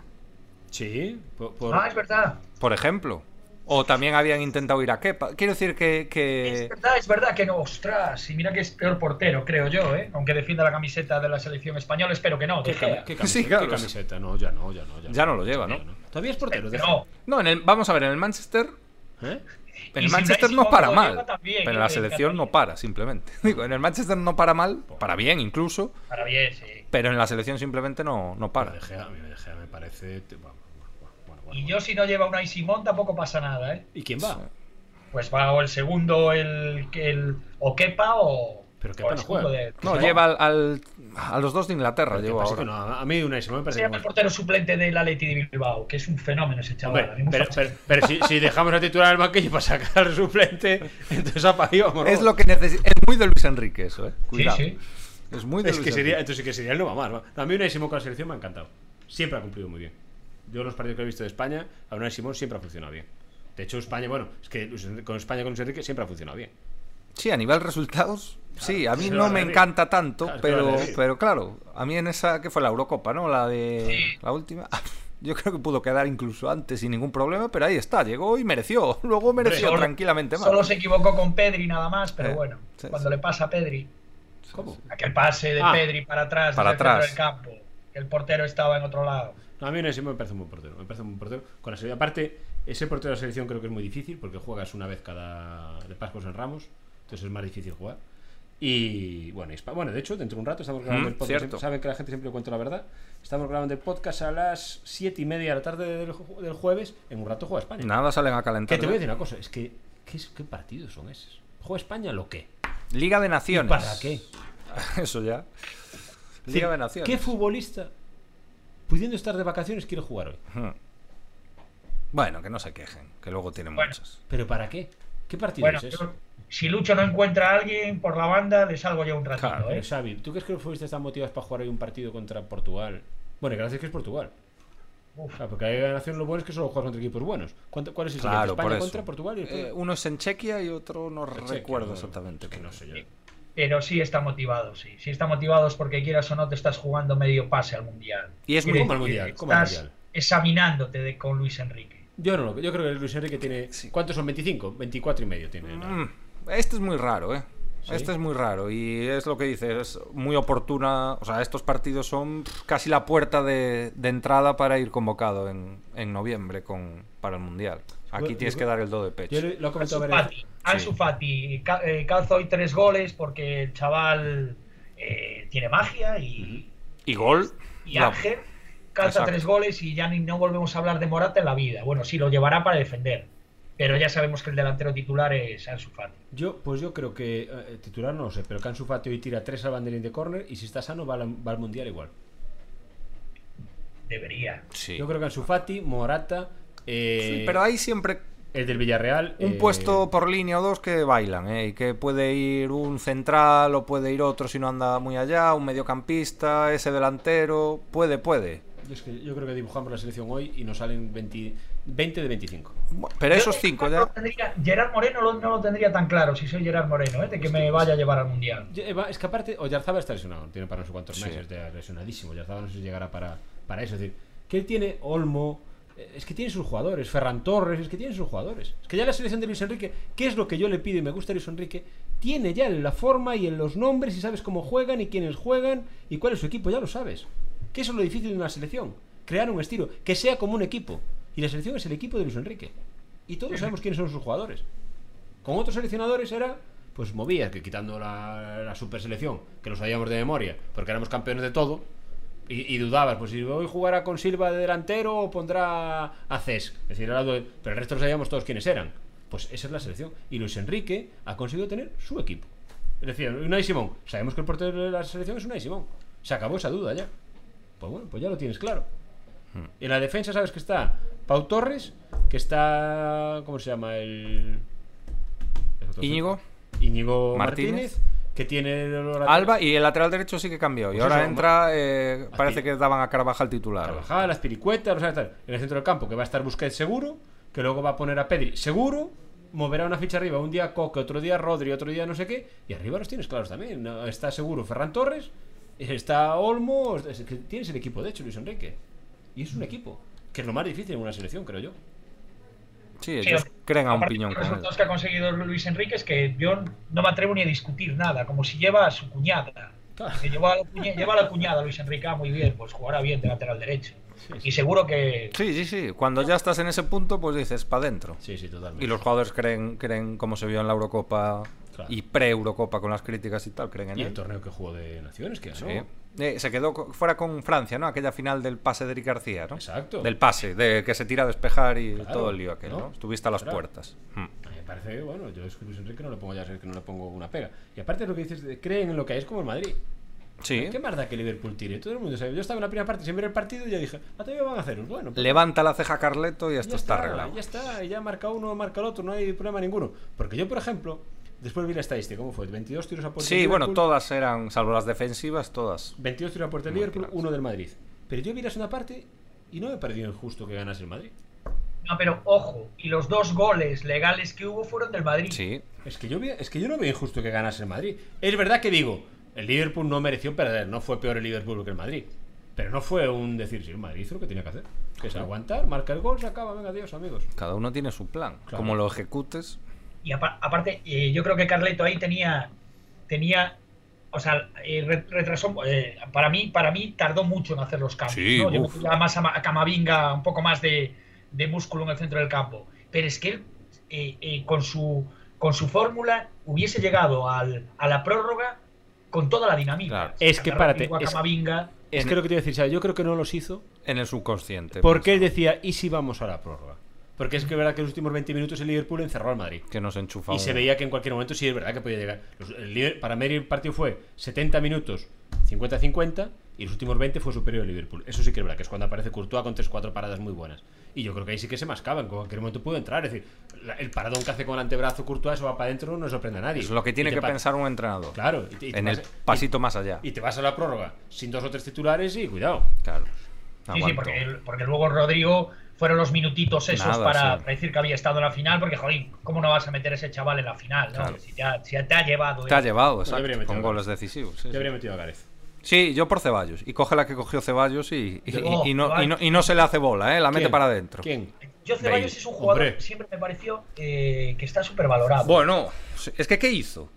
Sí. Por, por- Ah, es verdad. por ejemplo. O también habían intentado ir a Kepa. Quiero decir que... que- Es verdad, es verdad que no. Ostras, y mira que es peor portero, creo yo, ¿eh? Aunque defienda la camiseta de la selección española, espero que no. ¿Qué, camiseta? Sí, claro. ¿Qué camiseta? No, ya no, ya no. Ya, Ya no lo lleva, ¿no? Todavía es portero. No, No, en el, vamos a ver, en el Manchester ¿Eh? En el si Manchester no para mal, también, pero en ¿eh? la De selección no para, simplemente. [laughs] Digo, en el Manchester no para mal, para bien incluso, para bien, sí. pero en la selección simplemente no, no Para Gea, a mí De Gea me parece. bueno, Y yo si no lleva una Simón tampoco pasa nada, ¿eh? ¿Y quién va? Pues va o el segundo, el, el o Kepa o, Pero o Kepa el no juega. de- No, lleva al, al- a los dos de Inglaterra, Pero ¿qué lleva ahora. No, a mí una Simón me Se parece. llama el portero suplente del Atleti de Bilbao, que es un fenómeno ese chaval. Hombre, pero, pero- pero si, si dejamos a titular al banquillo para sacar al suplente, entonces apaguemos. Es lo que necesita. Es muy de Luis Enrique eso, eh. Cuidado. sí. Es muy de Es Luis que sería, Enrique. entonces que sería el no va más. A mí una Simón con la selección me ha encantado. Siempre ha cumplido muy bien. Yo los partidos que he visto de España, a una Simón siempre ha funcionado bien. De hecho, España, bueno, es que con España con Luis Enrique siempre ha funcionado bien. Sí, a nivel resultados, sí, a mí no me encanta tanto, Claro, pero, pero claro, a mí en esa, que fue la Eurocopa, ¿no? La de Sí. la última. [laughs] Yo creo que pudo quedar incluso antes sin ningún problema, pero ahí está, llegó y mereció. [laughs] Luego mereció Solo- tranquilamente más. Solo se equivocó con Pedri nada más, pero Eh, bueno, sí, cuando sí. le pasa a Pedri, ¿Cómo? aquel pase de Ah. Pedri para atrás, Para atrás. del campo, que el portero estaba en otro lado. No, a mí Simón me parece un buen portero. Me parece un buen portero. Con la selección. Aparte, ese portero de la selección creo que es muy difícil porque juegas una vez cada. de Pascuas en Ramos. Entonces es más difícil jugar. Y bueno, y bueno, de hecho, dentro de un rato estamos grabando Mm, el podcast. cierto. Saben que la gente siempre cuenta la verdad. Estamos grabando el podcast a las 7 y media de la tarde del, ju- del jueves. En un rato juega España. Nada salen a Que calentar. te voy a decir una cosa: es que. ¿Qué, qué partidos son esos? ¿Juega España lo qué? Liga de ¿Y Naciones. para qué? [laughs] Eso ya. Liga de Naciones. ¿Qué futbolista, pudiendo estar de vacaciones, quiere jugar hoy? Hmm. Bueno, que no se quejen, que luego tienen Bueno. muchas. ¿Pero para qué? ¿Qué partido Bueno, es ese? yo- si Lucho no encuentra a alguien por la banda, le salgo yo un ratito, Claro, ¿eh? Xavi, ¿tú crees que futbolistas están motivados para jugar hoy un partido contra Portugal? Bueno, y gracias que es Portugal. Uf. O sea, porque hay nación lo bueno es que solo juegas contra equipos buenos. ¿Cuánto- ¿Cuál es el? Claro, España por eso. contra Portugal y Eh, uno es en Chequia y otro no Chequia, recuerdo no, exactamente. Que no sé yo. Pero sí está motivado, sí. Sí está motivado es porque quieras o no te estás jugando medio pase al Mundial. Y es muy ¿Cómo al decir, Mundial? ¿Cómo al Estás Mundial? examinándote de- con Luis Enrique. Yo no lo Yo creo que Luis Enrique tiene. Sí. ¿Cuántos son? ¿25? 24 y medio tiene. ¿no? Mm, Este es muy raro, ¿eh? ¿Sí? Este es muy raro y es lo que dices, es muy oportuna. O sea, estos partidos son casi la puerta de, de entrada para ir convocado en, en noviembre con, para el Mundial. Aquí tienes que dar el do de pecho. Yo lo lo he comentado Ansu varias Fati, veces. Ansu Sí. Fati eh, calza hoy tres goles porque el chaval eh, tiene magia y, Y gol. y Ángel calza Exacto. tres goles y ya ni, no volvemos a hablar de Morata en la vida. Bueno, sí, lo llevará para defender, pero ya sabemos que el delantero titular es Ansu Fati. Yo, pues yo creo que eh, titular no lo sé, pero que Ansu Fati hoy tira tres al banderín de córner y si está sano va al, va al mundial igual. Debería. Sí. Yo creo que Ansu Fati, Morata, eh, Sí, pero hay siempre el del Villarreal. un eh, puesto por línea o dos que bailan, ¿eh? Y que puede ir un central o puede ir otro si no anda muy allá, un mediocampista, ese delantero. Puede, puede. Yo, es que yo creo que dibujamos la selección hoy y nos salen 20, 20 de 25. Bueno, Pero esos Yo, cinco no ya. lo tendría- Gerard Moreno lo- no lo tendría tan claro si soy Gerard Moreno, ¿eh? de que me vaya a llevar al Mundial. Es que aparte, Oyarzabal está lesionado, tiene para no sé cuántos Sí. meses, de lesionadísimo. Oyarzabal no sé si llegará para, para eso. Es decir, que él tiene Olmo, eh, es que tiene sus jugadores, Ferran Torres, es que tiene sus jugadores. Es que ya la selección de Luis Enrique, ¿qué es lo que yo le pido y me gusta de Luis Enrique? Tiene ya la forma y en los nombres y sabes cómo juegan y quiénes juegan y cuál es su equipo, ya lo sabes. Que eso es lo difícil de una selección, crear un estilo, que sea como un equipo. Y la selección es el equipo de Luis Enrique. Y todos sabemos quiénes son sus jugadores. Con otros seleccionadores era, pues movías, que quitando la, la super selección, que lo sabíamos de memoria, porque éramos campeones de todo, y, y dudabas, pues si hoy jugará con Silva de delantero o pondrá a Cés. Es decir, pero el resto lo sabíamos todos quiénes eran. Pues esa es la selección. Y Luis Enrique ha conseguido tener su equipo. Es decir, Unai Simón, sabemos que el portero de la selección es Unai Simón. Se acabó esa duda ya. Pues bueno, pues ya lo tienes claro. Y en la defensa sabes que está Pau Torres, que está. ¿Cómo se llama? El. Íñigo. Íñigo Martínez. Martínez, que tiene Alba y el lateral derecho sí que cambió. Y Pues ahora eso, entra, eh, parece que daban a Carvajal titular. Carvajal, las piricuetas, o sea, tal. En el centro del campo, que va a estar Busquets seguro, que luego va a poner a Pedri seguro, moverá una ficha arriba, un día Coque, otro día Rodri, otro día no sé qué, y arriba los tienes claros también. Está seguro Ferran Torres, está Olmo, tienes el equipo, de hecho, Luis Enrique. Y es un equipo, que es lo más difícil en una selección, creo yo. Sí, Sí, ellos creen a un piñón Los con él. resultados que ha conseguido Luis Enrique es que yo no me atrevo ni a discutir nada, como si lleva a su cuñada. Claro. Que lleva, a la cuña- lleva a la cuñada Luis Enrique, ah, muy bien, pues jugará bien de lateral derecho. Sí, sí. Y seguro que Sí, sí, sí. Cuando ya estás en ese punto, pues dices, para adentro. Sí, sí, totalmente. Y los jugadores creen, creen como se vio en la Eurocopa Claro. y pre-Eurocopa con las críticas y tal, creen en Y el él. torneo que jugó de Naciones, que ganó. Sí. Eh, se quedó fuera con Francia, ¿no? Aquella final del pase de Eric García, ¿no? Exacto. Del pase, de que se tira a despejar y Claro, todo el lío aquel, ¿no? ¿no? Estuviste a las Claro. puertas. Hmm. A me parece, bueno, yo es que Luis Enrique no le pongo ya que no le pongo una pega. Y aparte lo que dices, de creen en lo que hay, es como el Madrid. Sí. ¿Qué más da que Liverpool tire? Todo el mundo sabe. Yo estaba en la primera parte sin ver el partido y ya dije, ah, todavía van a hacer. Bueno, pues Levanta la ceja Carleto y ya esto está, arreglado. Ya está, y ya marca uno, marca el otro, no hay problema ninguno. Porque yo, por ejemplo, después vi la estadística, ¿cómo fue? 22 tiros a puerta Sí, bueno, todas eran, salvo las defensivas, todas. 22 tiros a puerta del Liverpool, uno del Madrid. Pero yo vi la segunda parte y no me pareció injusto que ganase el Madrid. No, pero ojo, y los dos goles legales que hubo fueron del Madrid. Sí. Es que yo vi- es que yo no veo injusto que ganase el Madrid. Es verdad que digo, el Liverpool no mereció perder, no fue peor el Liverpool que el Madrid. Pero no fue un decir, sí, el Madrid hizo lo que tenía que hacer. Que es aguantar, marca el gol, se acaba, venga, adiós, amigos. Cada uno tiene su plan. Claro. Como lo ejecutes. Y apa- aparte, eh, yo creo que Carleto ahí tenía, tenía, o sea, eh, re- retrasó, eh, para mí, para mí tardó mucho en hacer los cambios. Sí, ¿no? Yo más a, Ma- a Camavinga, un poco más de, de músculo en el centro del campo. Pero es que él, eh, eh, con su, con su fórmula, hubiese llegado al, a la prórroga con toda la dinamita. Claro. Es que, párate, a es- Camavinga, Es que lo que te iba a decir, ¿sabes? yo creo que no los hizo En el subconsciente. porque él pues, decía, ¿y si vamos a la prórroga? Porque es que es verdad que los últimos 20 minutos el Liverpool encerró al Madrid. Que nos enchufa Y se veía que en cualquier momento sí es verdad que podía llegar. Los- el para Mary el partido fue 70 minutos 50-50 y los últimos 20 fue superior al Liverpool. Eso sí que es verdad, que es cuando aparece Courtois con 3-4 paradas muy buenas. Y yo creo que ahí sí que se mascaba, en cualquier momento pudo entrar. Es decir, la- el paradón que hace con el antebrazo Courtois, eso va para adentro, no sorprende a nadie. Es lo que tiene que pensar un entrenador. Claro. y te- y te En el vas- pasito y- más allá. Y te vas a la prórroga sin dos o tres titulares y cuidado. Claro. Sí, sí, Aguanto. porque, el- porque luego Rodrigo fueron los minutitos esos Nada, para, sí. decir que había estado en la final, porque, joder, ¿cómo no vas a meter a ese chaval en la final? no? Claro. Si, te ha, si te ha llevado. Te ha llevado, Pues exacto, con gol. goles decisivos. sí, Yo habría metido a Gareth. Sí, yo por Ceballos. Y coge la que cogió Ceballos y, y- Oh, y no, y no- y no se le hace bola, ¿eh? La mete ¿Quién? para adentro. ¿Quién? Yo Ceballos Bale. es un jugador Hombre. que siempre me pareció eh, que está súper valorado. Bueno, es que ¿qué hizo?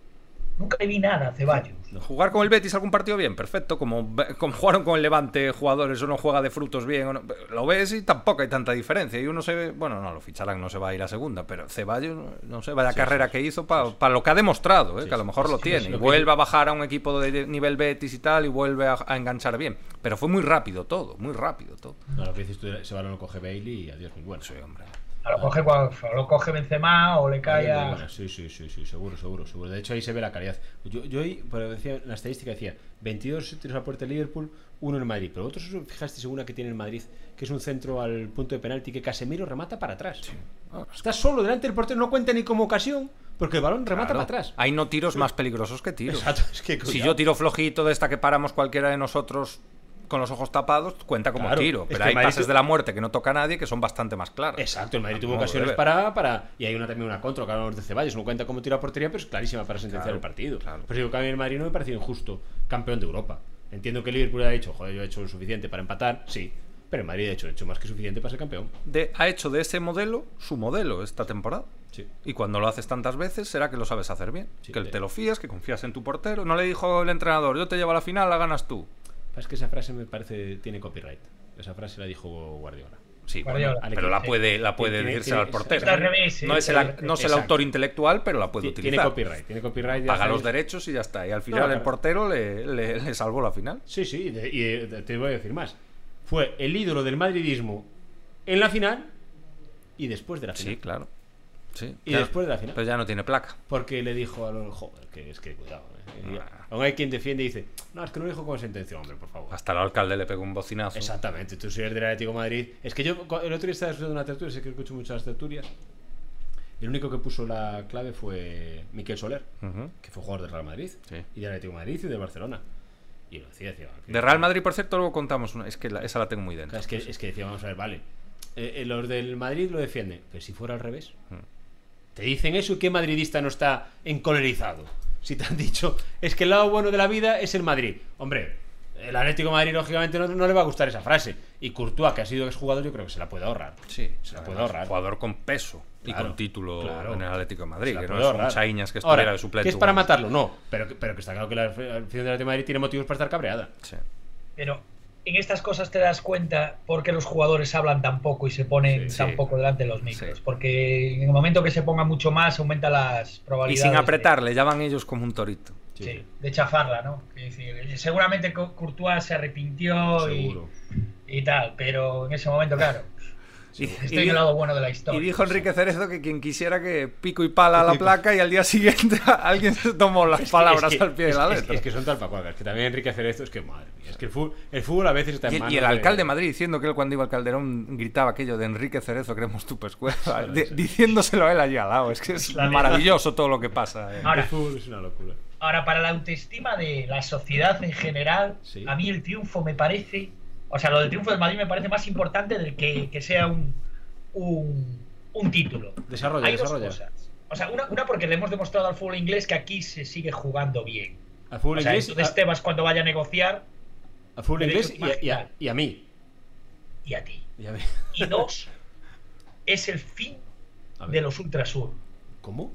Nunca le vi nada a Ceballos. Jugar con el Betis algún partido bien, perfecto. Como, como jugaron con el Levante jugadores, uno juega de frutos bien. o no- lo ves y tampoco hay tanta diferencia. Y uno se ve, bueno, no, lo ficharán, no se va a ir a segunda, pero Ceballos, no sé, vaya carrera que hizo para lo que ha demostrado, ¿eh? Sí, que a lo mejor sí, lo tiene. sí, y que- vuelve a bajar a un equipo de nivel Betis y tal, y vuelve a, a enganchar bien. Pero fue muy rápido todo, muy rápido todo. No, lo que dices tú, ese balón lo coge Bailey y adiós, muy bueno. Sí, hombre. A lo coge, cuando- lo coge Benzema o le cae a... Sí, sí, sí, sí, seguro, seguro, seguro. De hecho, ahí se ve la calidad. Yo, yo ahí, pero decía, en la estadística decía 22 tiros a puerta de Liverpool, uno en Madrid. Pero otros, fijaste, según una que tiene en Madrid, que es un centro al punto de penalti que Casemiro remata para atrás. Está solo delante del portero, no cuenta ni como ocasión, porque el balón remata Claro. para atrás. Hay no tiros más peligrosos que tiros. Exacto, es que Si yo tiro flojito de esta que paramos cualquiera de nosotros con los ojos tapados, cuenta como Claro, tiro. es Pero que hay Madrid pases tu- de la muerte que no toca a nadie que son bastante más claras. Exacto, el Madrid tuvo ocasiones para, para. Y hay una también una contra, hablamos de Ceballos. No cuenta como tiro a portería, pero es clarísima para sentenciar Claro, el partido. claro. Pues digo que a mí el Madrid no me pareció injusto campeón de Europa. Entiendo que el Liverpool ha dicho, joder, yo he hecho lo suficiente para empatar, sí. Pero el Madrid ha hecho, ha hecho más que suficiente para ser campeón. De- ha hecho de ese modelo su modelo esta temporada. Sí. Y cuando lo haces tantas veces, será que lo sabes hacer bien. Sí, que te lo fías, que confías en tu portero. No le dijo el entrenador, yo te llevo a la final, la ganas tú. Es que esa frase me parece tiene copyright. Esa frase la dijo Guardiola. Sí, Guardiola. bueno, pero la puede, la puede Tiene- decirse tiene- al portero. Está al revés, no es el, no es el autor intelectual, pero la puede Ti- Tiene utilizar. copyright, tiene copyright. Paga los derechos y ya está. Y al final No, el portero le, le- le salvó la final. Sí, sí, y te voy a decir más. Fue el ídolo del madridismo en la final y después de la final. Sí, claro. Sí, Y claro. después de la final. Pero ya no tiene placa. Porque le dijo a los joder, que es que cuidado. eh. Ah. aún hay quien defiende y dice, no, es que no lo dijo con sentencia, hombre, por favor. Hasta el alcalde le pegó un bocinazo. Exactamente, tú si eres del Atlético de Madrid. Es que yo el otro día estaba escuchando una tertulia, sé que escucho muchas tertulias. Y el único que puso la clave fue Miquel Soler, que fue jugador del Real Madrid, Sí. y del Atlético de Madrid y de Barcelona. Y lo decía, De Real Madrid, por cierto, luego contamos una. Es que la- esa la tengo muy dentro. Claro, Es que, es que decía, vamos a ver, vale. eh, eh, los del Madrid lo defienden, pero si fuera al revés. Mm. Te dicen eso y qué madridista no está encolerizado. Si te han dicho, es que el lado bueno de la vida es el Madrid. Hombre, el Atlético de Madrid, lógicamente, no, no le va a gustar esa frase. Y Courtois, que ha sido exjugador, yo creo que se la puede ahorrar. Sí, se la puede ahorrar. Jugador con peso y Claro, con título claro. en el Atlético de Madrid, que no puede es ahorrar. un Chaiñas que estuviera Ahora, de suplente. ¿que es para matarlo? No, pero, que- pero que está claro que la afición del Atlético de Madrid tiene motivos para estar cabreada. Sí. Pero en estas cosas te das cuenta por qué los jugadores hablan tan poco y se ponen Sí, tan sí. poco delante de los micros. Sí. Porque en el momento que se ponga mucho más, aumenta las Y probabilidades. sin de- apretarle, ya van ellos como un torito. Sí, de chafarla, ¿no? Es decir, seguramente Co- Courtois se arrepintió y, y tal, pero en ese momento, claro, Y, el lado bueno de la historia. y dijo Enrique Cerezo que quien quisiera que pico y pala a la placa y al día siguiente [laughs] alguien se tomó las [laughs] Es que- palabras es que- al pie de es- la es- letra. Es, que son talpacuacas, que también Enrique Cerezo es que madre mía, es que el fútbol, el fútbol a veces está en Y, manos y el de- alcalde de Madrid diciendo que él cuando iba al Calderón gritaba aquello de Enrique Cerezo, queremos tu pescueza, [laughs] diciéndoselo a él allí al lado. Es que es La maravilloso todo lo que pasa. eh. Ahora- El fútbol es una locura. Ahora, para la autoestima de la sociedad en general, Sí. a mí el triunfo me parece, o sea, lo del triunfo del Madrid me parece más importante del que, que sea un, un, un título. Desarrolla, Hay dos desarrolla. cosas. O sea, una, una porque le hemos demostrado al fútbol inglés que aquí se sigue jugando bien. Al fútbol O sea, inglés. entonces a- Tebas cuando vaya a negociar A fútbol inglés y a, y a- y a mí. y a ti. Y a mí. Y dos, [laughs] es el fin de los Ultrasur. ¿Cómo?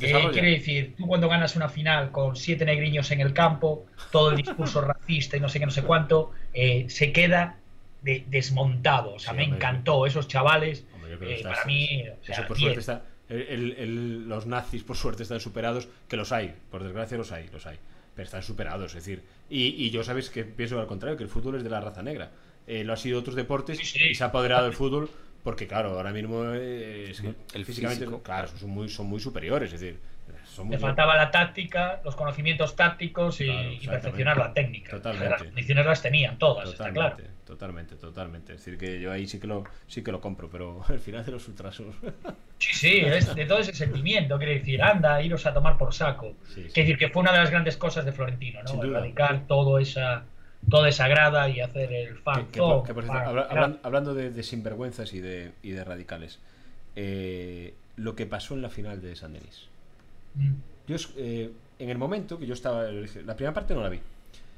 Eh, quiere decir, tú cuando ganas una final con siete negriños en el campo, todo el discurso [laughs] racista y no sé qué, no sé cuánto, eh, se queda de- desmontado. O sea, Sí, me hombre. encantó esos chavales. Hombre, eh, para mí, o Eso sea, por 10. suerte está. el- el- el- los nazis, por suerte, están superados. Que los hay, por desgracia, los hay, los hay. Pero están superados, es decir. Y, y yo, sabes que pienso al contrario, que el fútbol es de la raza negra. Eh, lo ha sido otros deportes Sí, sí. y se ha apoderado del [laughs] fútbol porque, claro, ahora mismo eh, es que El físicamente, físico. claro, son muy, son muy superiores, es decir, son muy Le faltaba la táctica, los conocimientos tácticos y, Claro, y exactamente. perfeccionar la técnica. Totalmente. Las condiciones las tenían todas, está Totalmente, claro. totalmente, totalmente. Es decir, que yo ahí sí que lo, sí que lo compro, pero [laughs] al final de los ultrasos. [laughs] Sí, sí, es de todo ese sentimiento, quiere decir, anda, iros a tomar por saco. Sí, sí. Quiere decir que fue una de las grandes cosas de Florentino, Sin ¿no? duda. Erradicar todo esa, toda esa grada y hacer el Que- fan que zone, que por cierto, habla- hablan- hablando de, de sinvergüenzas y de, y de radicales, eh, lo que pasó en la final de San Denis. Mm. Yo, es- eh, en el momento que yo estaba, la primera parte no la vi.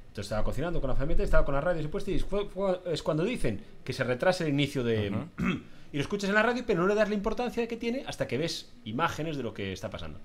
Entonces estaba cocinando con la familia, estaba con la radio y fue- fue- es cuando dicen que se retrasa el inicio de... [clears throat] y lo escuchas en la radio, pero no le das la importancia que tiene hasta que ves imágenes de lo que está pasando.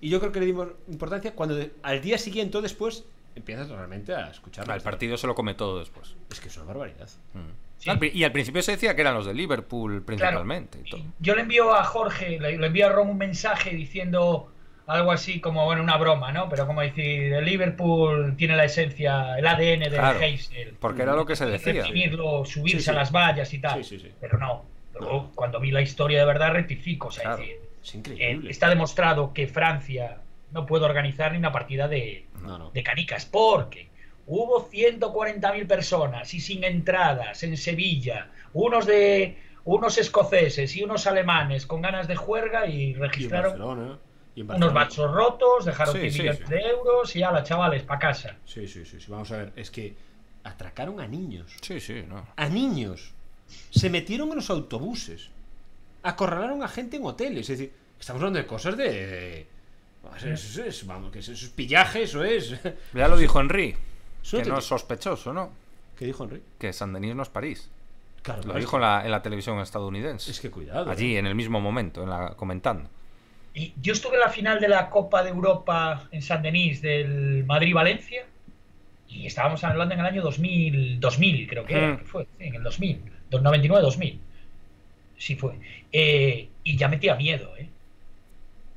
Y yo creo que le dimos importancia cuando de- al día siguiente o después empiezas realmente a escuchar. El partido se lo come todo después. Es que es una barbaridad. Mm. Sí. Al Y al principio se decía que eran los de Liverpool principalmente. y todo. Yo le envío a Jorge, le, le envío a Ron un mensaje diciendo algo así como, bueno, una broma, ¿no? Pero como decir, el Liverpool tiene la esencia, el ADN del Claro, Heysel. Porque era lo que se decía. Reprimirlo, subirse Sí, sí. a las vallas y tal. Sí, sí, sí. Pero no. Luego, cuando vi la historia de verdad, rectifico. O sea, Claro. es decir, Es eh, increíble. está demostrado que Francia no puede organizar ni una partida de, No, no. de canicas porque hubo 140.000 personas y sin entradas en Sevilla, unos de unos escoceses y unos alemanes con ganas de juerga y Y en registraron. Y en unos bachos rotos, dejaron Sí, 100 sí, millones sí. de euros y a las chavales para casa. Sí, sí, sí, sí. Vamos a ver. Es que atracaron a niños. Sí, sí, no. A niños. Se metieron en los autobuses. Acorralaron a gente en hoteles. Es decir, estamos hablando de cosas de. Eso es, es- vamos, que eso es pillaje, eso es. Ya lo dijo Henry. Que no es sospechoso, ¿no? ¿Qué dijo Henry? Que San Denis no es París. Claro, Lo dijo en la, en la televisión estadounidense. Es que cuidado. Allí, eh. en el mismo momento, en la, comentando. Y yo estuve en la final de la Copa de Europa en San Denis del Madrid-Valencia y estábamos hablando en el año 2000, 2000 creo que, era, Mm. que fue, sí, en el 2000, 99-2000. Sí fue. Eh, y ya metía miedo, ¿eh?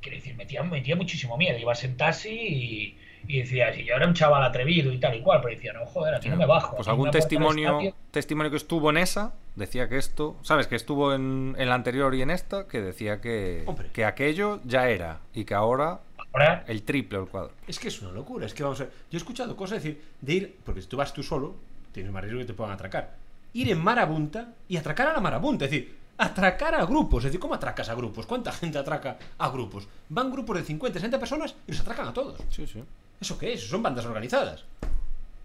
Quiero decir, metía, metía muchísimo miedo. Iba a sentarse y, y decía, si yo era un chaval atrevido y tal y cual, pero decía, no, joder, aquí no me bajo. Pues algún testimonio, testimonio que estuvo en esa decía que esto, ¿sabes? Que estuvo en, en la anterior y en esta, que decía que, Hombre. que aquello ya era y que ahora Ahora, el triple o el cuadro. Es que es una locura. Es que vamos a ver. Yo he escuchado cosas decir de ir. Porque si tú vas tú solo, tienes más riesgo que te puedan atracar. Ir en marabunta y atracar a la marabunta. Es decir, atracar a grupos. Es decir, ¿cómo atracas a grupos? ¿Cuánta gente atraca a grupos? Van grupos de 50, 60 personas y los atracan a todos. Sí, sí. ¿Eso qué es? Son bandas organizadas.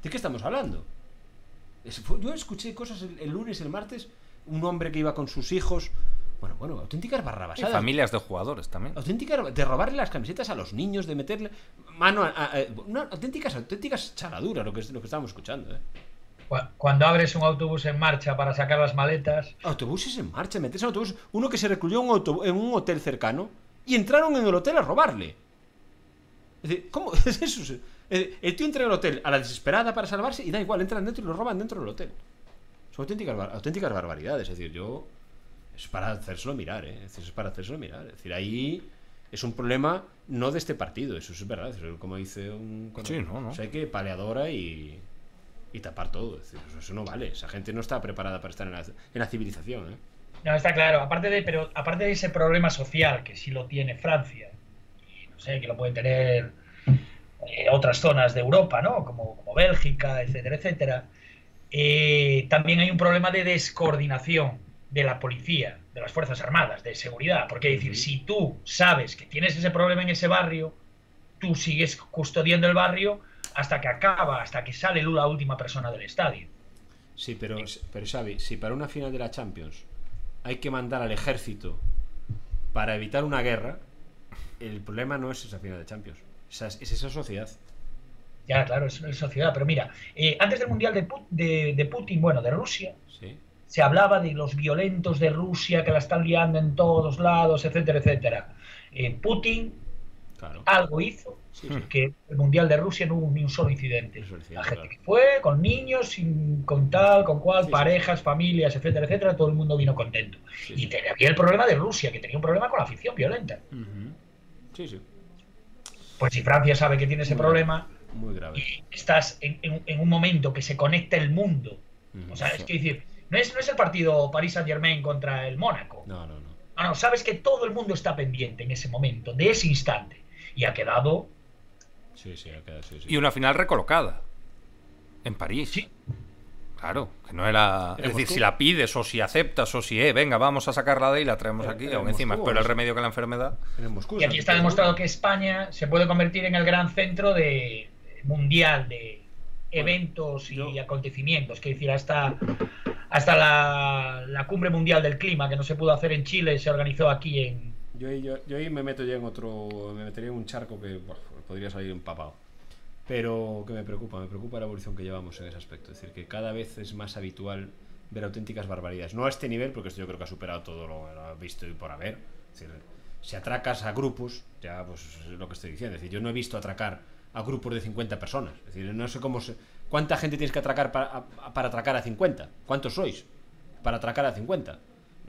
¿De qué estamos hablando? Yo escuché cosas el, el lunes, el martes. Un hombre que iba con sus hijos. Bueno, bueno, auténticas Y barrabasadas. familias de jugadores también. Auténtica, de robarle las camisetas a los niños, de meterle mano a, a- a- una- auténticas, auténticas charaduras lo que, lo que estamos escuchando, ¿eh? Cu- cuando abres un autobús en marcha para sacar las maletas, Autobuses en marcha, meterse en autobús. Uno que se recluyó en un, en un hotel cercano y entraron en el hotel a robarle. Es decir, ¿cómo [laughs] es eso? Es El tío entra en el hotel a la desesperada para salvarse y da igual, entran dentro y lo roban dentro del hotel. Son auténticas, bar- auténticas barbaridades. Es decir, yo. Es para hacérselo mirar, ¿eh? Es decir, es para hacérselo mirar. Es decir, ahí es un problema no de este partido, eso es verdad. Eso, como dice un. cuando- Sí, no, no. o sea, hay que paleadora y. Y tapar todo. Es decir, eso, eso no vale. Esa gente no está preparada para estar en la, en la civilización, ¿eh? No, está claro. Aparte de, pero aparte de ese problema social que sí lo tiene Francia, y no sé, que lo pueden tener eh, otras zonas de Europa, ¿no? Como, como Bélgica, etcétera, etcétera. eh, también hay un problema de descoordinación de la policía, de las Fuerzas Armadas, de seguridad. Porque es decir, si tú sabes que tienes ese problema en ese barrio, tú sigues custodiando el barrio hasta que acaba, hasta que sale la última persona del estadio. Sí, pero, pero Xavi, si para una final de la Champions hay que mandar al ejército para evitar una guerra, el problema no es esa final de Champions. Es esa sociedad. Ya, claro, es una sociedad. Pero mira, eh, antes del Mundial de, Pu- de- de Putin, bueno, de Rusia, Sí. se hablaba de los violentos de Rusia que la están liando en todos lados, etcétera, etcétera. Eh, Putin Claro. algo hizo Sí, sí. que el Mundial de Rusia no hubo ni un solo incidente. La gente claro. que fue, con niños, sin, con tal, con cual, Sí, parejas, familias, etcétera, etcétera, todo el mundo vino contento. Y sí. te- había el problema de Rusia, que tenía un problema con la afición violenta. Sí, sí. Pues si Francia sabe que tiene ese Muy problema Muy grave. y estás en, en- en un momento que se conecta el mundo, o sea, es que decir, no es, no es el partido París Saint Germain contra el Mónaco. No, no, no. No, no, sabes que todo el mundo está pendiente en ese momento, de ese instante. Y ha quedado Sí, sí, ha quedado, sí, sí. Y una final recolocada. En París. Sí. Claro, que no era. Es decir, Moscú. si la pides o si aceptas o si, eh, venga, vamos a sacarla de ahí y la traemos Era- aquí, aún en encima, Moscú, pero el remedio que la enfermedad. En Moscú, Y aquí está demostrado que España se puede convertir en el gran centro de mundial de eventos y yo- acontecimientos. Que decir, hasta, hasta la, la cumbre mundial del clima que no se pudo hacer en Chile se organizó aquí en. Yo ahí, yo, yo ahí me meto ya en otro. Me metería en un charco que podría salir empapado. Pero que me preocupa, me preocupa la evolución que llevamos en ese aspecto. Es decir, que cada vez es más habitual ver auténticas barbaridades. No a este nivel, porque esto yo creo que ha superado todo lo, lo visto y por haber. Es decir, si atracas a grupos, ya pues es lo que estoy diciendo. Es decir, yo no he visto atracar a grupos de 50 personas. Es decir, no sé cómo se. ¿Cuánta gente tienes que atracar para, a- para atracar a 50? ¿Cuántos sois? Para atracar a 50.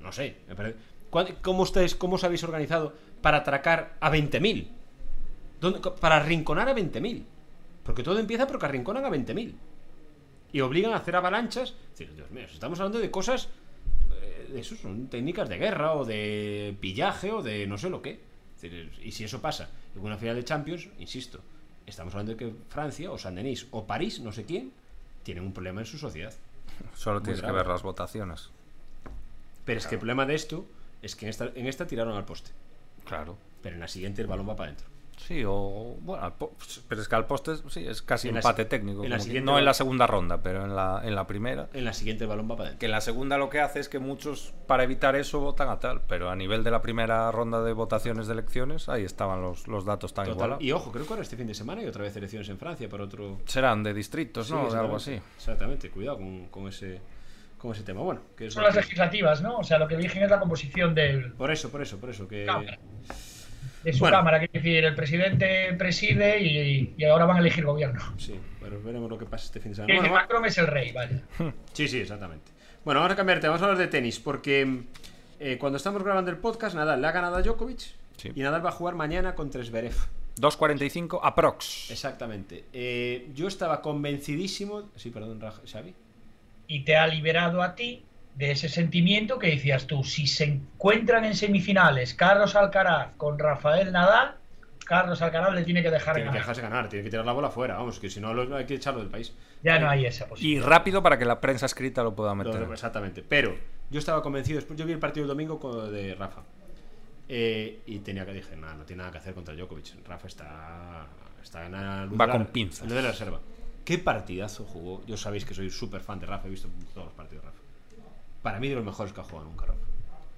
No sé. me parece- ¿Cuán- ¿Cómo, estáis, ¿Cómo os habéis organizado para atracar a 20.000? ¿Dónde- Para arrinconar a 20.000. Porque todo empieza porque arrinconan a 20.000. Y obligan a hacer avalanchas. Dios mío, estamos hablando de cosas. eh, eso son técnicas de guerra o de pillaje o de no sé lo qué. Y si eso pasa en una final de Champions, insisto, estamos hablando de que Francia o San Denis o París, no sé quién, tienen un problema en su sociedad. Solo tienes que ver las votaciones. Pero es que el problema de esto es que en esta, en esta tiraron al poste. Claro. Pero en la siguiente el balón va para adentro. Sí, o. Bueno, al po- pero es que al poste sí, es casi En empate técnico. en la como que- siguiente no en la segunda ronda, pero en la, en la primera. En la siguiente el balón va para adentro. Que en la segunda lo que hace es que muchos, para evitar eso, votan a tal. Pero a nivel de la primera ronda de votaciones de elecciones, ahí estaban los, los datos tan Total. igualados. Y ojo, creo que ahora este fin de semana hay otra vez elecciones en Francia para otro. Serán de distritos, Sí, ¿no? De algo así. exactamente. Cuidado con, con ese, con ese tema. Bueno, que es Son las que- legislativas, ¿no? O sea, lo que eligen es la composición del, Por eso, por eso, por eso. Que... Cámara. De su Bueno. Cámara. Que decir, el presidente preside y, y ahora van a elegir gobierno. Sí, pero veremos lo que pasa este fin de semana. Bueno, decir, Macron es el rey, vaya. [laughs] Sí, sí, exactamente. Bueno, vamos a cambiarte, vamos a hablar de tenis, porque eh, cuando estamos grabando el podcast, Nadal le ha ganado a Djokovic Sí. y Nadal va a jugar mañana contra Zverev. 2.45 aprox. Exactamente. Eh, yo estaba convencidísimo. Sí, perdón, Raj- Xavi. y te ha liberado a ti de ese sentimiento que decías tú, si se encuentran en semifinales Carlos Alcaraz con Rafael Nadal, Carlos Alcaraz le tiene que dejar Tiene que ganar. dejarse ganar, tiene que tirar la bola fuera, vamos, que si no lo- hay que echarlo del país. Ya no hay esa Y posibilidad. rápido para que la prensa escrita lo pueda meter. Exactamente. Pero yo estaba convencido, después yo vi el partido el domingo con- de Rafa. Eh, y tenía que dije, nada, no tiene nada que hacer contra Djokovic. Rafa está, está en la luz Va de la- con pinzas. en de la reserva. Qué partidazo jugó. Yo sabéis que soy súper fan de Rafa, he visto todos los partidos de Rafa. Para mí de los mejores que ha jugado nunca Rafa.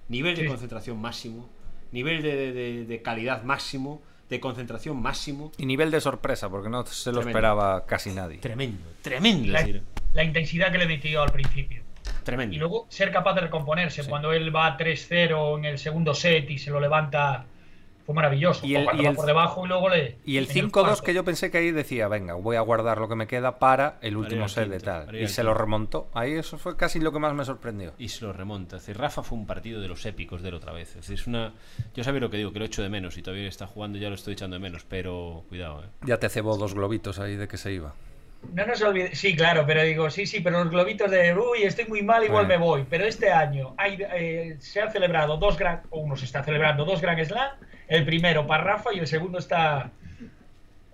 Nivel de Sí. concentración máximo, nivel de, de- de- de calidad máximo, de concentración máximo. Y nivel de sorpresa, porque no se lo Tremendo. esperaba casi nadie. Tremendo, tremendo. La, intensidad que le metió al principio. tremendo. Y luego ser capaz de recomponerse. Sí. Cuando él va 3-0 en el segundo set y se lo levanta, fue maravilloso. Y el- y el- por debajo y luego le. Y el en 5-2 cuarto. que yo pensé que ahí decía, venga, voy a guardar lo que me queda para el último set de tal. Y se lo remontó. Ahí eso fue casi lo que más me sorprendió. Y se lo remonta. Es decir, Rafa fue un partido de los épicos de la otra vez. Es decir, es una. Yo sabía lo que digo, que lo echo de menos y todavía está jugando y ya lo estoy echando de menos, pero cuidado, eh. Ya te cebó dos globitos ahí de que se iba. No nos olvidemos. Sí, claro, pero digo, sí, sí, pero los globitos de uy, estoy muy mal, igual Bueno. me voy. Pero este año hay, eh, se han celebrado dos gran, o uno se está celebrando dos Grand Slam. El primero para Rafa y el segundo está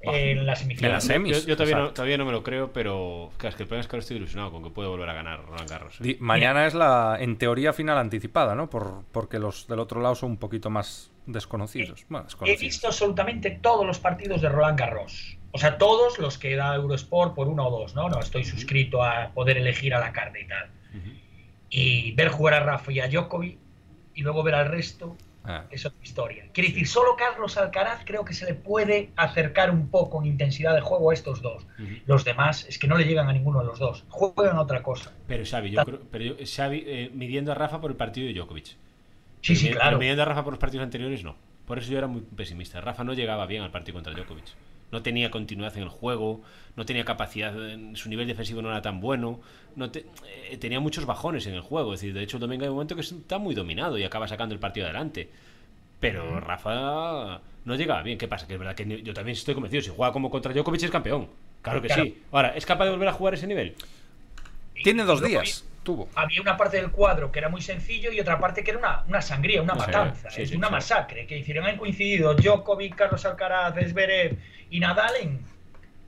en la En semifinal. la semis. Yo, yo todavía, no, exacto. todavía no me lo creo, pero. Claro, es que el problema es que ahora estoy ilusionado con que puede volver a ganar Roland Garros. eh. Mañana es la, en teoría, final anticipada, ¿no? Por, porque los del otro lado son un poquito más desconocidos. Bueno, He visto absolutamente todos los partidos de Roland Garros. O sea, todos los que da Eurosport por uno o dos, ¿no? No estoy suscrito a poder elegir a la carta y tal. Y ver jugar a Rafa y a Djokovic y luego ver al resto. Ah. es otra historia. Quiere decir, solo Carlos Alcaraz creo que se le puede acercar un poco en intensidad de juego a estos dos. Los demás es que no le llegan a ninguno de los dos. Juegan otra cosa. Pero Xavi, yo creo, pero yo- Xavi eh, midiendo a Rafa por el partido de Djokovic. Sí, Pero sí, mi- claro. pero midiendo a Rafa por los partidos anteriores, no. Por eso yo era muy pesimista. Rafa no llegaba bien al partido contra Djokovic. No tenía continuidad en el juego, no tenía capacidad, en- su nivel defensivo no era tan bueno, no te- eh, tenía muchos bajones en el juego. Es decir, de hecho, el domingo hay un momento que está muy dominado y acaba sacando el partido adelante. Pero Rafa no llegaba bien. ¿Qué pasa? Que es verdad que yo también estoy convencido. Si juega como contra Djokovic es campeón. Claro que Claro. sí. Ahora, ¿es capaz de volver a jugar ese nivel? Tiene dos días. Tuvo. Había una parte del cuadro que era muy sencillo y otra parte que era una, una sangría, una matanza, sí, es sí, una sí. masacre. Que hicieron, han coincidido Djokovic, Carlos Alcaraz, Zverev y Nadal en,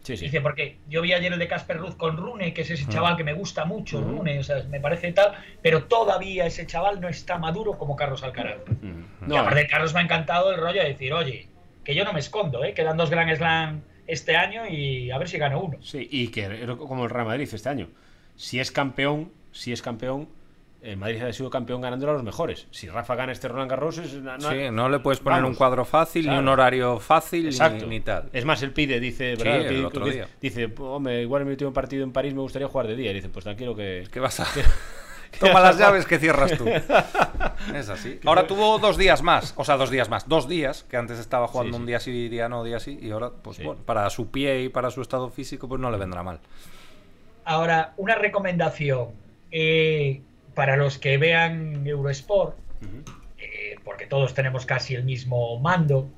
Sí, sí. Dice, porque yo vi ayer el de Casper Ruth con Rune, que es ese chaval que me gusta mucho. Rune, o sea, me parece tal, pero todavía ese chaval no está maduro como Carlos Alcaraz. Y aparte, Carlos me ha encantado el rollo de decir, oye, que yo no me escondo, ¿eh? quedan dos Grand Slam este año y a ver si gano uno. Sí, y que era como el Real Madrid este año. Si es campeón, si es campeón, el Madrid ha sido campeón ganándolo a los mejores. Si Rafa gana este Roland Garros, es, no, no- Sí, no le puedes poner Vamos. un cuadro fácil, ni un horario fácil, ni, tal. Es más, él pide, dice, Sí, el Pide- otro dice, día. dice, hombre, igual en mi último partido en París me gustaría jugar de día. Y dice, pues tranquilo que. ¿Qué vas a...? [laughs] [laughs] Toma las [laughs] llaves que cierras tú. Es así. Ahora tuvo dos días más, o sea, dos días más, dos días, que antes estaba jugando Sí, sí. un día sí, día no, día sí, y ahora, pues Sí. bueno, para su pie y para su estado físico, pues no le vendrá mal. Ahora, una recomendación eh, para los que vean Eurosport, eh, porque todos tenemos casi el mismo mando,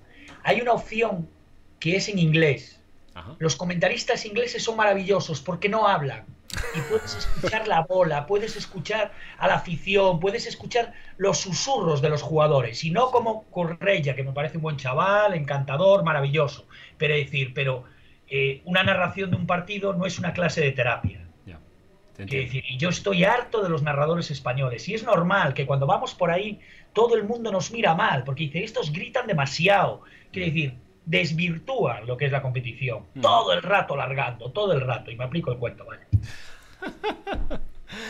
hay una opción que es en inglés. Ajá. Los comentaristas ingleses son maravillosos porque no hablan. Y puedes escuchar la bola, puedes escuchar a la afición, puedes escuchar los susurros de los jugadores. Y no como Correia, que me parece un buen chaval, encantador, maravilloso. Pero es decir, pero eh, una narración de un partido no es una clase de terapia. Entiendo. decir, y yo estoy harto de los narradores españoles. Y es normal que cuando vamos por ahí todo el mundo nos mira mal, porque dice, estos gritan demasiado. Quiero decir, desvirtúan lo que es la competición. Mm. Todo el rato largando, todo el rato. Y me aplico el cuento, vaya. [laughs]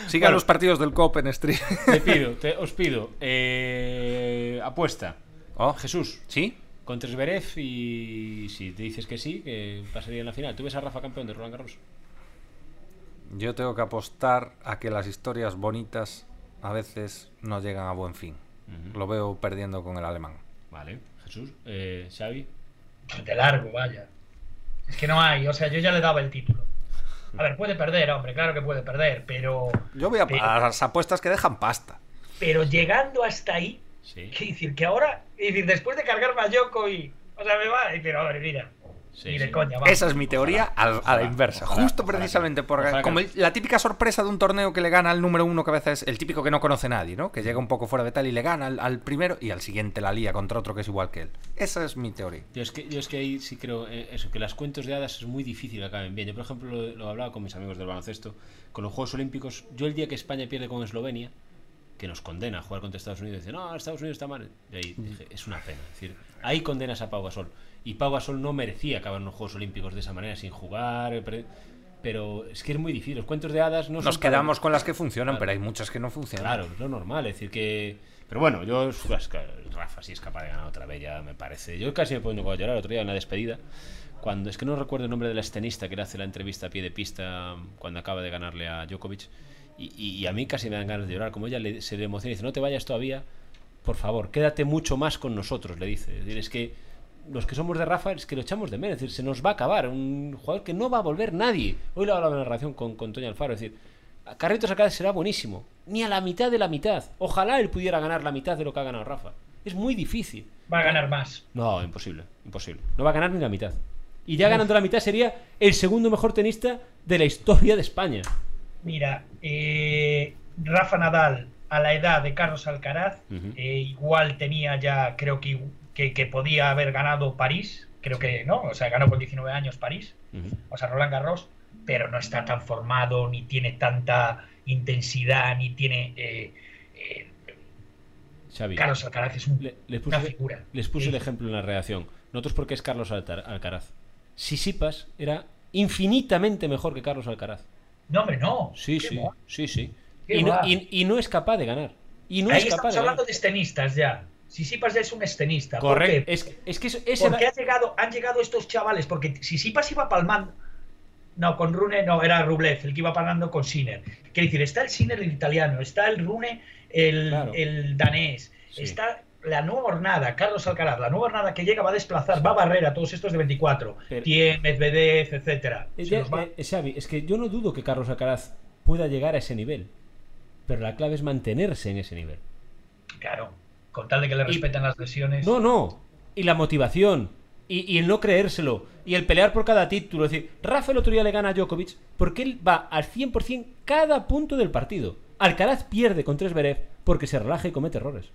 Sigan Bueno. los partidos del COP en stream. Te [laughs] pido, te- os pido, eh, apuesta. Oh, Jesús, ¿Sí? contra Zverev y si te dices que sí, que pasaría en la final. ¿Tú ves a Rafa campeón de Roland Garros? Yo tengo que apostar a que las historias bonitas a veces no llegan a buen fin. Lo veo perdiendo con el alemán. Vale. Jesús, eh, Xavi. De largo, vaya. Es que no hay, o sea, yo ya le daba el título. A ver, puede perder, hombre, claro que puede perder, pero, Yo voy a, Pero- a las apuestas que dejan pasta. pero llegando hasta ahí, Sí. que decir que ahora, es decir, después de cargarme a Djokovic, o sea, me va decir, a ver, mira, Sí, ni de sí. coña, vamos. Esa es mi teoría al- a la ojalá, inversa. ojalá, Justo ojalá precisamente por ojalá como el- la típica sorpresa de un torneo que le gana al número uno que a veces es el típico que no conoce nadie, ¿no? Que llega un poco fuera de tal y le gana al, al primero y al siguiente la lía contra otro que es igual que él. Esa es mi teoría. Yo es, que, yo es que ahí sí creo eh, eso, que las cuentos de hadas es muy difícil que acaben bien. Yo, por ejemplo, lo, lo hablaba con mis amigos del baloncesto, con los Juegos Olímpicos. Yo el día que España pierde con Eslovenia, que nos condena a jugar contra Estados Unidos, dice, no, Estados Unidos está mal. Y ahí dije, es una pena. Es decir, ahí condenas a Pau Gasol. Y Pau Gasol no merecía acabar en los Juegos Olímpicos de esa manera, sin jugar. eh, Pero es que es muy difícil. Los cuentos de hadas no Nos son para- quedamos con las que funcionan, Claro. pero hay muchas que no funcionan. Claro, es lo normal, es decir que... Pero bueno, yo... Rafa sí es capaz de ganar otra vez, ya me parece. Yo casi me pongo a llorar el otro día en la despedida, cuando... Es que no recuerdo el nombre del escenista que le hace la entrevista a pie de pista cuando acaba de ganarle a Djokovic. Y, y- y a mí casi me dan ganas de llorar. Como ella le- se le emociona y dice, no te vayas todavía, por favor, quédate mucho más con nosotros, le dice. Es decir, es que los que somos de Rafa es que lo echamos de menos. Es decir, se nos va a acabar. Un jugador que no va a volver nadie. Hoy lo hablaba en la relación con, con Toño Alfaro. Es decir, Carritos acá será buenísimo. Ni a la mitad de la mitad. Ojalá él pudiera ganar la mitad de lo que ha ganado Rafa. Es muy difícil. Va a ganar más. No, imposible. Imposible. No va a ganar ni la mitad. Y ya ganando la mitad sería el segundo mejor tenista de la historia de España. Mira, eh, Rafa Nadal a la edad de Carlos Alcaraz, eh, igual tenía ya, creo que, que, que podía haber ganado París, creo que no, o sea, ganó con 19 años París, o sea, Roland Garros, pero no está tan formado, ni tiene tanta intensidad, ni tiene... eh, eh, Xavi. Carlos Alcaraz es un- Le- les una figura. les puse Sí. el ejemplo en la redacción. Nosotros porque es Carlos Alcaraz. Sisipas era infinitamente mejor que Carlos Alcaraz. No, hombre, no. Sí, sí, sí, sí. Y no, y- y no es capaz de ganar. Y no Ahí es capaz estamos de ganar. hablando de tenistas ya. Sisipas ya es un escenista. ¿Por Correcto. qué? Es, que- es Porque ha llegado, han llegado estos chavales, porque Sisipas iba palmando. No, con Rune no, era Rublev, el que iba palmando con Sinner. Quiere decir, está el Sinner el italiano, está el Rune el, Claro. el danés, Sí. está la nueva hornada, Carlos Alcaraz, la nueva hornada que llega va a desplazar, va a barrer a todos estos de 24, Pero- Tiem, Medvedev, etcétera. Eh, va- eh, Xavi, es que yo no dudo que Carlos Alcaraz pueda llegar a ese nivel. Pero la clave es mantenerse en ese nivel. Claro, con tal de que le respeten las lesiones. No, no. Y la motivación. Y, y el no creérselo. Y el pelear por cada título. Es decir, Rafa el otro día le gana a Djokovic porque él va al 100% cada punto del partido. Alcaraz pierde con tres Zverev porque se relaja y comete errores.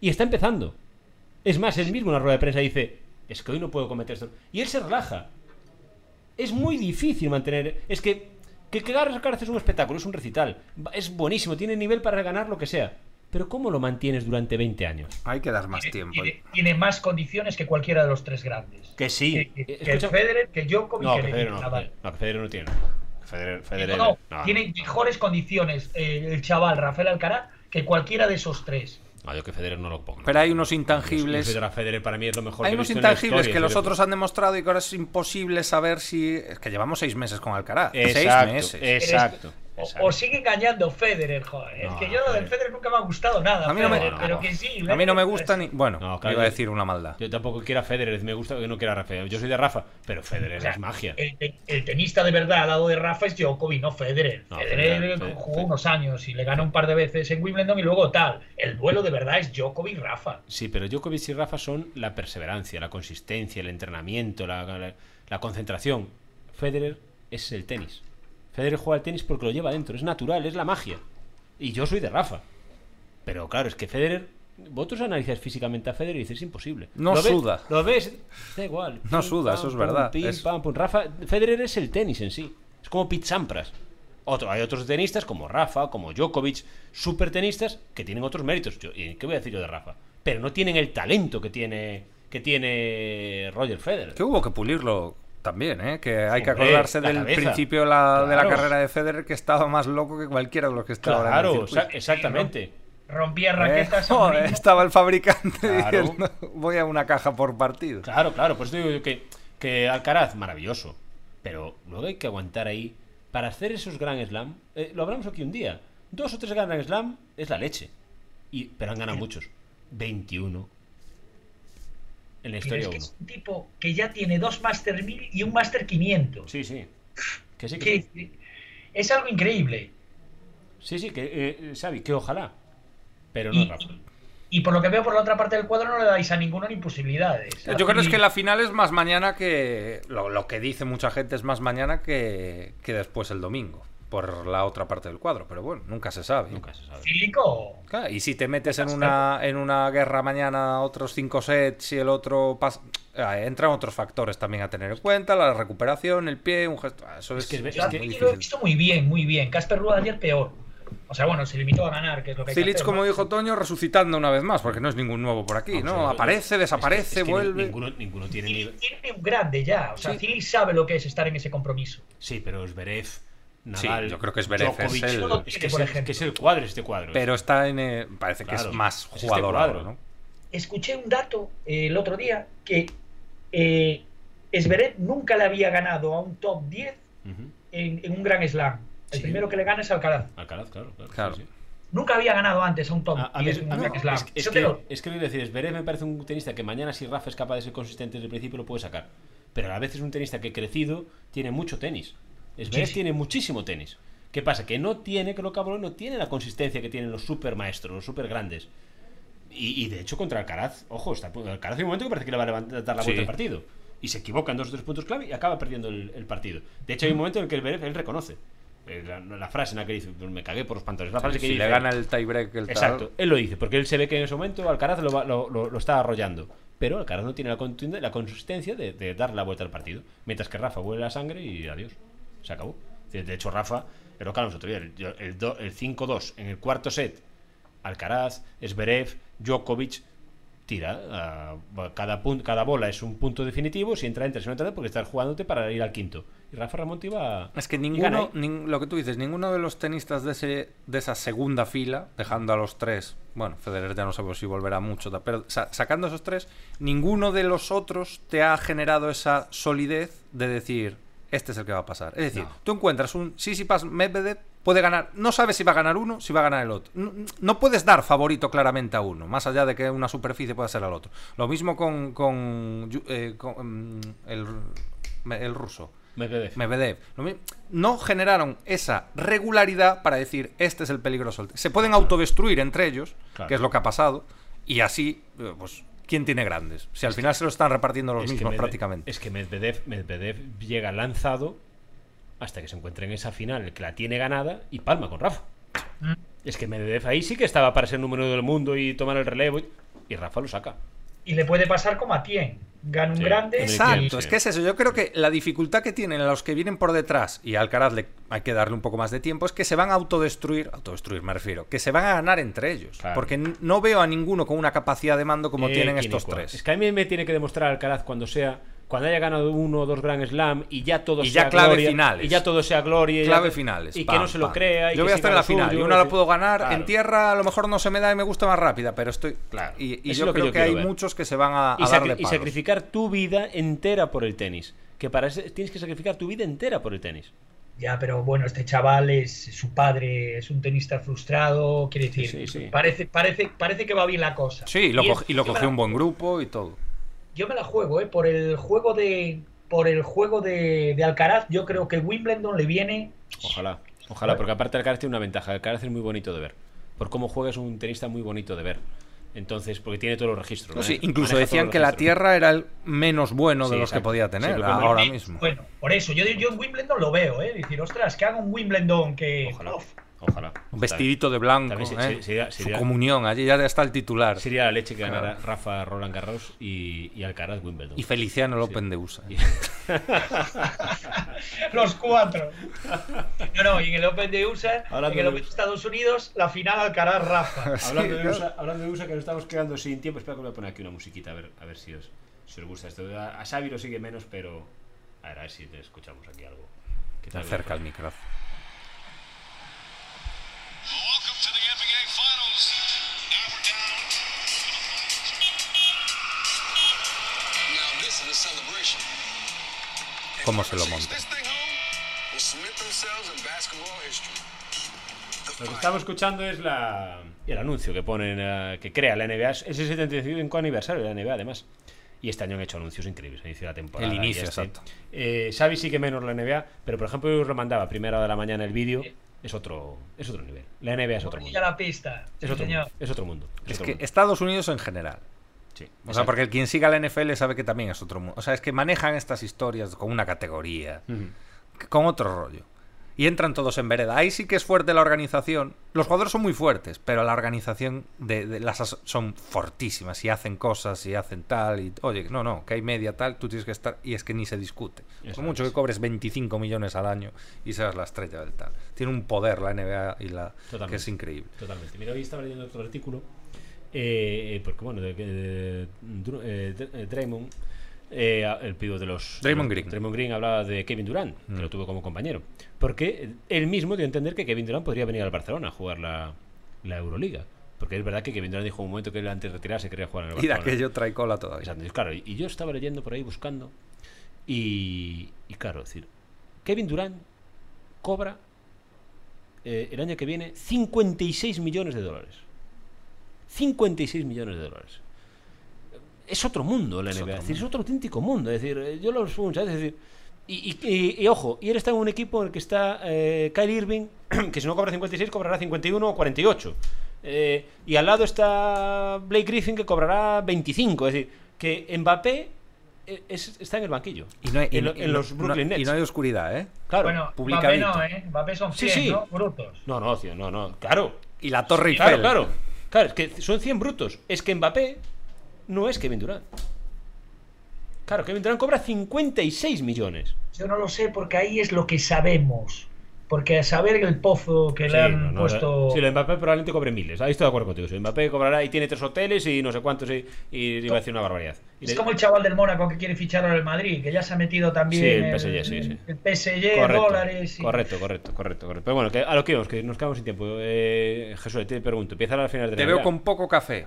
Y está empezando. Es más, él mismo en la rueda de prensa dice, es que hoy no puedo cometer esto. Y él se relaja. Es muy difícil mantener... Es que que, que Alcaraz es un espectáculo, es un recital. Es buenísimo, tiene nivel para ganar lo que sea. Pero ¿cómo lo mantienes durante 20 años? Hay que dar más tiene, tiempo. tiene- tiene más condiciones que cualquiera de los tres grandes. Que sí. Que, que- Eh, que Federer, que Djokovic, No, que que Federer no. Nadal. No, que Federer no tiene. Federer, Federer, No, no, no. tiene mejores condiciones eh, el chaval Rafael Alcaraz que cualquiera de esos tres. No, yo que Federer no lo pongo. Pero hay unos intangibles. Federer, Federer para mí es lo mejor Hay que unos visto en la intangibles historia, que los otros han demostrado y que ahora es imposible saber si. Es que llevamos seis meses con Alcaraz. Exacto, seis meses. Exacto. O, sigue engañando Federer, joder. No, es que yo lo del Federer. Nunca me ha gustado nada. A mí no me- Federer, no, pero no. que sí. A mí no me gusta ni. Bueno, No, claro, iba a decir una maldad. Yo tampoco quiero a Federer, me gusta que no quiera a Rafa. Yo soy de Rafa, pero Federer o sea, es magia. El, te- el tenista de verdad al lado de Rafa es Djokovic, no Federer. No, Federer Federer, Fe- jugó unos años y le ganó un par de veces en Wimbledon y luego tal. El duelo de verdad es Djokovic-Rafa. Sí, pero Djokovic y Rafa son la perseverancia, la consistencia, el entrenamiento, la, la- la concentración. Federer es el tenis. Federer juega al tenis porque lo lleva dentro, es natural, es la magia. Y yo soy de Rafa. Pero claro, es que Federer. Vosotros analizáis físicamente a Federer y dices es imposible. No Lo ves- suda. Lo ves, da igual. No Pim, suda, pam, eso es pum, verdad. pim, Es- pam, pum. Rafa, Federer es el tenis en sí. Es como Pete Sampras. Otro, hay otros tenistas como Rafa, como Djokovic, super tenistas que tienen otros méritos. Yo- ¿Y qué voy a decir yo de Rafa? Pero no tienen el talento que tiene que tiene Roger Federer. Que hubo que pulirlo también, ¿eh? Que hay que acordarse del cabeza. principio de la, de la carrera de Federer que estaba más loco que cualquiera de los que ahora en el Claro, circuito. exa- exactamente. Rompía Eh, raquetas. joder, ritmo- estaba el fabricante Claro. diciendo voy a una caja por partido. Claro, claro, por eso digo yo que, que Alcaraz, maravilloso. Pero luego hay que aguantar ahí para hacer esos Grand Slam. eh, lo hablamos aquí un día. Dos o tres Grand Slam es la leche. Y, pero han ganado muchos. 21. En la Pero historia es que 1. es un tipo que ya tiene dos Master 1000 y un Master 500. Sí, sí. Que sí, que sí. Que es algo increíble. Sí, sí, que, eh, Xavi, que ojalá. Pero no Y, Rafa. y por lo que veo por la otra parte del cuadro no le dais a ninguno ni posibilidades. Yo creo es que la final es más mañana que. Lo, lo que dice mucha gente es más mañana que, que después el domingo. Por la otra parte del cuadro. Pero bueno, nunca se sabe. Nunca se sabe. Fílico, Claro, y si te metes en una, en una guerra mañana otros cinco sets y el otro pasa. ah, entran otros factores también a tener en cuenta, la recuperación, el pie, un gesto. ah, Eso es, Es que es- que- muy lo he visto muy bien, muy bien. Casper Ruud ayer peor. O sea, bueno, se limitó a ganar, que es lo que hay que Cilic, hacer, como ¿no? dijo Toño, resucitando una vez más, porque no es ningún nuevo por aquí, ¿no? Aparece, es que- desaparece, es que vuelve. Ninguno, ninguno tiene Cilic nivel. tiene un grande ya. O sea, Sí. Cilic sabe lo que es estar en ese compromiso. Sí, pero Zverev, Sí, yo creo que es Djokovic, el- es, que es, el, que es el cuadro este cuadro. Pero está en. eh, parece que es más es este jugador ahora, ¿no? Escuché un dato eh, el otro día que eh, Zverev nunca le había ganado a un top 10 Ujú. en, en un Grand Slam. El Sí. primero que le gana es Alcaraz. Alcaraz, claro. Claro. Claro. sí, sí. Nunca había ganado antes a un top A, a mí 10 es, en un a mí- Grand Slam. es- es que, lo- es que lo que decir, Zverev me parece un tenista que mañana si Rafa es capaz de ser consistente desde el principio lo puede sacar. Pero a veces un tenista que crecido tiene mucho tenis. Sí. tiene muchísimo tenis. ¿Qué pasa? Que no tiene, que lo cabrón, no tiene la consistencia que tienen los super maestros, los super grandes. Y, y de hecho contra Alcaraz, ojo, está, Alcaraz hay un momento que parece que le va a levantar dar la vuelta al partido. Y se equivoca en dos o tres puntos clave y acaba perdiendo el, el partido. De hecho hay un momento en el que el Zverev, él reconoce. eh, La, la frase en la que dice, "Pues me cagué por los pantalones. La frase que si dice, le gana el tiebreak, el tal- Exacto, él lo dice, porque él se ve que en ese momento Alcaraz lo, va- lo, lo- lo está arrollando. Pero Alcaraz no tiene la, consistencia de, de dar la vuelta al partido. Mientras que Rafa huele la sangre y adiós. Se acabó. De hecho, Rafa, pero claro, otro día, el, el, do- el 5-2 en el cuarto set, Alcaraz, Zverev, Djokovic, tira. a- cada, cada bola es un punto definitivo. Si entra, entra. Si no entra, porque estás jugándote para ir al quinto. Y Rafa Ramonte iba. Es que ninguno, nin- lo que tú dices, ninguno de los tenistas de, ese, de esa segunda fila, dejando a los tres, bueno, Federer ya no sabemos si volverá mucho, pero sa- sacando esos tres, ninguno de los otros te ha generado esa solidez de decir, este es el que va a pasar. Es decir, No. tú encuentras un Sissipas Medvedev, puede ganar, no sabes si va a ganar uno, si va a ganar el otro. No, no puedes dar favorito claramente a uno, más allá de que una superficie pueda ser al otro. Lo mismo con, con, eh, con, mm, el, el ruso. Medvedev. Medvedev. No generaron esa regularidad para decir este es el peligroso. Se pueden autodestruir entre ellos, Claro. que es lo que ha pasado, y así, eh, pues, ¿quién tiene grandes? Si al final se lo están repartiendo los Es mismos prácticamente. Es que Medvedev, Medvedev llega lanzado hasta que se encuentra en esa final, el que la tiene ganada y palma con Rafa. Mm. Es que Medvedev ahí sí que estaba para ser número uno del mundo y tomar el relevo y, y Rafa lo saca. Y le puede pasar como a Tien. Gana un Sí, grande. Exacto, es que es eso. Yo creo que la dificultad que tienen los que vienen por detrás, y a Alcaraz le hay que darle un poco más de tiempo, es que se van a autodestruir, autodestruir me refiero, que se van a ganar entre ellos. Claro. Porque no veo a ninguno con una capacidad de mando como Eh, tienen estos tres. Es que a mí me tiene que demostrar Alcaraz cuando sea. Cuando haya ganado uno o dos Grand Slam y ya todo Y sea ya clave gloria, finales. Y ya todo sea gloria. y ya Clave finales. Y que no se lo pam. crea. y Yo que voy a estar en la lo suyo, final y una la puedo ganar. claro. En tierra a lo mejor no se me da y me gusta más rápida, pero estoy. Claro. Y, y yo lo que creo yo que, hay ver. muchos que se van a, a y, darle y sacrificar tu vida entera por el tenis. Que para eso tienes que sacrificar tu vida entera por el tenis. Ya, pero bueno, este chaval es su padre, es un tenista frustrado, quiere decir, Sí, sí, sí. Parece, parece, parece que va bien la cosa. Sí, lo Y es- y lo cogió un buen grupo y todo. Yo me la juego, ¿eh? Por el juego de. Por el juego de, de Alcaraz, yo creo que Wimbledon le viene. Ojalá. Ojalá, porque aparte Alcaraz tiene una ventaja. Alcaraz es muy bonito de ver. Por cómo juega es un tenista muy bonito de ver. Entonces, porque tiene todos los registros. No, sí, incluso Maneja decían que la tierra era el menos bueno de Sí, los que podía tener ahora mismo. Bueno, por eso, yo, yo en Wimbledon lo veo, ¿eh? Decir, ostras, que haga un Wimbledon que. Ojalá. Uf, Ojalá. Un vestidito de blanco, se- ¿eh? sería- su comunión, allí ya está el titular. Sería la leche que Claro. ganara Rafa Roland Garros y, y Alcaraz Wimbledon. Y Feliciano el Open de USA. Y- [laughs] Los cuatro. No, no, y en el Open de USA, Hablando en el Open de Estados Unidos, la final Alcaraz Rafa. [laughs] hablando, de Sí, USA, hablando de USA, que nos estamos quedando sin tiempo, espera que voy a poner aquí una musiquita a ver, a ver si, os, si os gusta esto. A, a Xavi lo sigue menos, pero a ver, a ver si te escuchamos aquí algo. ¿Qué tal? Acerca el micrófono. ¿Cómo se lo monta? Lo que estamos escuchando es la, el anuncio que ponen, eh, que crea la NBA. Es el 75 aniversario de la NBA, además. Y este año han hecho anuncios increíbles, al inicio de la temporada. El inicio, este. exacto. Eh, Xavi sí que menos la NBA, pero por ejemplo, yo os lo mandaba a primera hora de la mañana el vídeo. Es otro, es otro nivel. La NBA es otro mundo. la pista. Es otro, mundo, es otro mundo. es Es otro que mundo. Estados Unidos en general. Sí, O sea, porque quien siga la NFL sabe que también es otro mundo. O sea, es que manejan estas historias con una categoría, con otro rollo. Y entran todos en vereda. Ahí sí que es fuerte la organización. Los jugadores son muy fuertes, pero la organización de, de las as- son fortísimas y hacen cosas y hacen tal. Y oye, no, no, que hay media tal, tú tienes que estar. Y es que ni se discute. Por mucho que cobres 25 millones al año y seas la estrella del tal. Tiene un poder la NBA y la que es increíble. Totalmente. Mira, hoy estaba leyendo otro artículo. Eh, porque, bueno, de, eh, eh, Draymond, eh, el pivo de los. Draymond Green. Draymond Green hablaba de Kevin Durant, Mm. que lo tuvo como compañero. Porque él mismo dio a entender que Kevin Durant podría venir al Barcelona a jugar la, la Euroliga. Porque es verdad que Kevin Durant dijo un momento que él antes de retirarse quería jugar en el Y Barcelona. aquello trae cola todavía. Exacto, y claro, y y yo estaba leyendo por ahí buscando y, y claro, es decir, Kevin Durant cobra eh, el año que viene 56 millones de dólares. 56 millones de dólares. Es otro mundo la Es NBA, otro es, decir, es mundo. otro auténtico mundo. Es decir, eh, yo lo supongo, ¿sabes? Es decir, y, y- y- y ojo, y él está en un equipo en el que está eh, Kyle Irving, [clears throat] que si no cobra 56 cobrará 51 o 48. Eh, y al lado está Blake Griffin que cobrará 25. Es decir, que Mbappé eh, es- está en el banquillo. Y no hay, y en, los Brooklyn no- Nets. Y no hay oscuridad, ¿eh? claro. Bueno. Mbappé no, ¿eh? Mbappé son Sí, 100, sí. ¿no? Brutos. No, no, tío, no, no. Claro. Y la Torre Claro, Eiffel. claro. Claro, es que son 100 brutos. Es que Mbappé no es Kevin Durant. Claro, Kevin Durant cobra 56 millones. Yo no lo sé porque ahí es lo que sabemos. Porque saber el pozo que Sí, le han no, no, puesto. Sí, lo de Mbappé probablemente cobre miles. Ahí estoy de acuerdo contigo. sí. Mbappé cobrará y tiene tres hoteles y no sé cuántos y, y iba a decir una barbaridad. Y Es le- como el chaval del Mónaco que quiere fichar ahora el Madrid, que ya se ha metido también Sí, el en PSG, sí, sí. el PSG, correcto, dólares. y- correcto, correcto, correcto, correcto. Pero bueno, que a lo que íbamos, que nos quedamos sin tiempo. Eh, Jesús, te pregunto, empieza la final de Te la veo con poco café.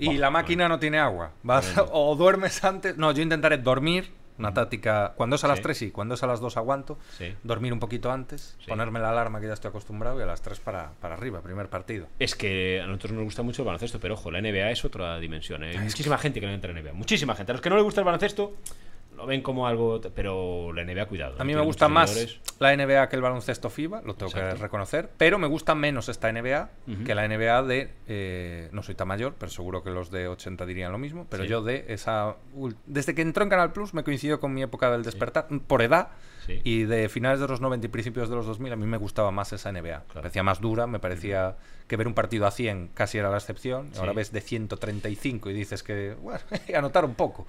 Y la máquina no tiene agua. Vas, [laughs] o duermes antes. No, yo intentaré dormir. Una táctica. Cuando es a las Sí. 3 sí, cuando es a las 2 aguanto. Sí. Dormir un poquito antes. Sí. Ponerme la alarma que ya estoy acostumbrado y a las 3 para, para arriba, primer partido. Es que a nosotros nos gusta mucho el baloncesto, pero ojo, la NBA es otra dimensión. ¿eh? Hay muchísima gente que no entra en NBA. Muchísima gente. A los que no les gusta el baloncesto lo ven como algo. Pero la NBA, cuidado. A mí me gusta más la NBA que el baloncesto FIBA, lo tengo que reconocer, pero me gusta menos esta NBA que la NBA de, eh, no soy tan mayor, pero seguro que los de 80 dirían lo mismo, pero Sí. yo de esa... Desde que entró en Canal Plus me coincidió con mi época del despertar, por edad, Sí. y de finales de los 90 y principios de los 2000 a mí me gustaba más esa NBA. Me parecía más dura, me parecía que ver un partido a 100 casi era la excepción, ahora ves de 135 y dices que, bueno, [laughs] anotar un poco.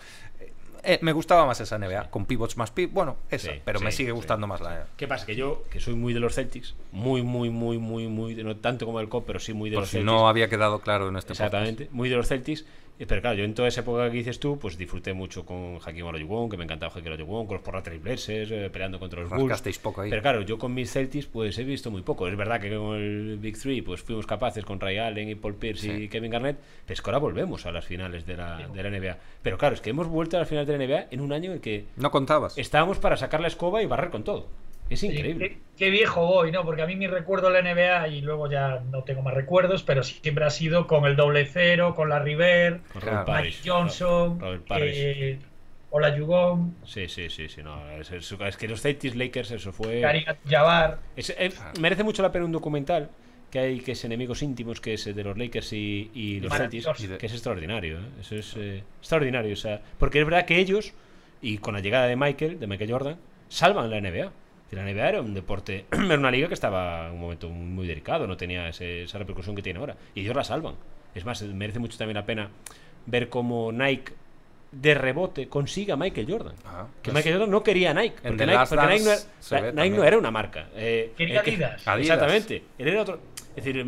Eh, me gustaba más esa NBA, con pivots más pivots, bueno, esa, Sí, pero me sigue sí. gustando más la ¿Qué pasa? Que yo, que soy muy de los Celtics, muy, muy, muy, muy, muy, no tanto como el COP, pero sí muy de Por los si Celtics. no había quedado claro en este Exactamente, muy de los Celtics. Pero claro, yo en toda esa época que dices tú, pues disfruté mucho con Hakim Olajuwon, que me encantaba Hakim Olajuwon, con los Portland Trail Blazers, eh, peleando contra los Bulls. Rascasteis poco ahí. Pero claro, yo con mis Celtics pues he visto muy poco. Es verdad que con el Big Three pues fuimos capaces con Ray Allen y Paul Pierce y. Kevin Garnett, pero es que ahora volvemos a las finales de la, de la NBA. Pero claro, es que hemos vuelto a las finales de la NBA en un año en el que No contabas. estábamos para sacar la escoba y barrer con todo. Es increíble. Qué, qué viejo voy, ¿no? Porque a mí mi recuerdo de la NBA, y luego ya no tengo más recuerdos, pero siempre ha sido con el doble cero, con la River, Con. Robert Mike Parrish. Johnson, Robert Parrish. eh, Olajuwon, Sí, sí, sí, sí. No, es, es- es que los Celtics Lakers, eso fue. Jabbar. Es- eh, merece mucho la pena un documental que hay que es enemigos íntimos que es de los Lakers y, y los Celtics que es extraordinario ¿eh? eso es eh, extraordinario o sea porque es verdad que ellos y con la llegada de Michael de Michael Jordan salvan la NBA Y la NBA era un deporte [clears throat] era una liga que estaba en un momento muy delicado no tenía ese- esa repercusión que tiene ahora y ellos la salvan es más merece mucho también la pena ver cómo Nike de rebote consigue a Michael Jordan Ah, que pues- Michael Jordan no quería a Nike porque Nike, porque Nike no, era, Nike no era una marca eh, Quería eh, que- Adidas. Adidas. Exactamente. Él era otro. Es decir,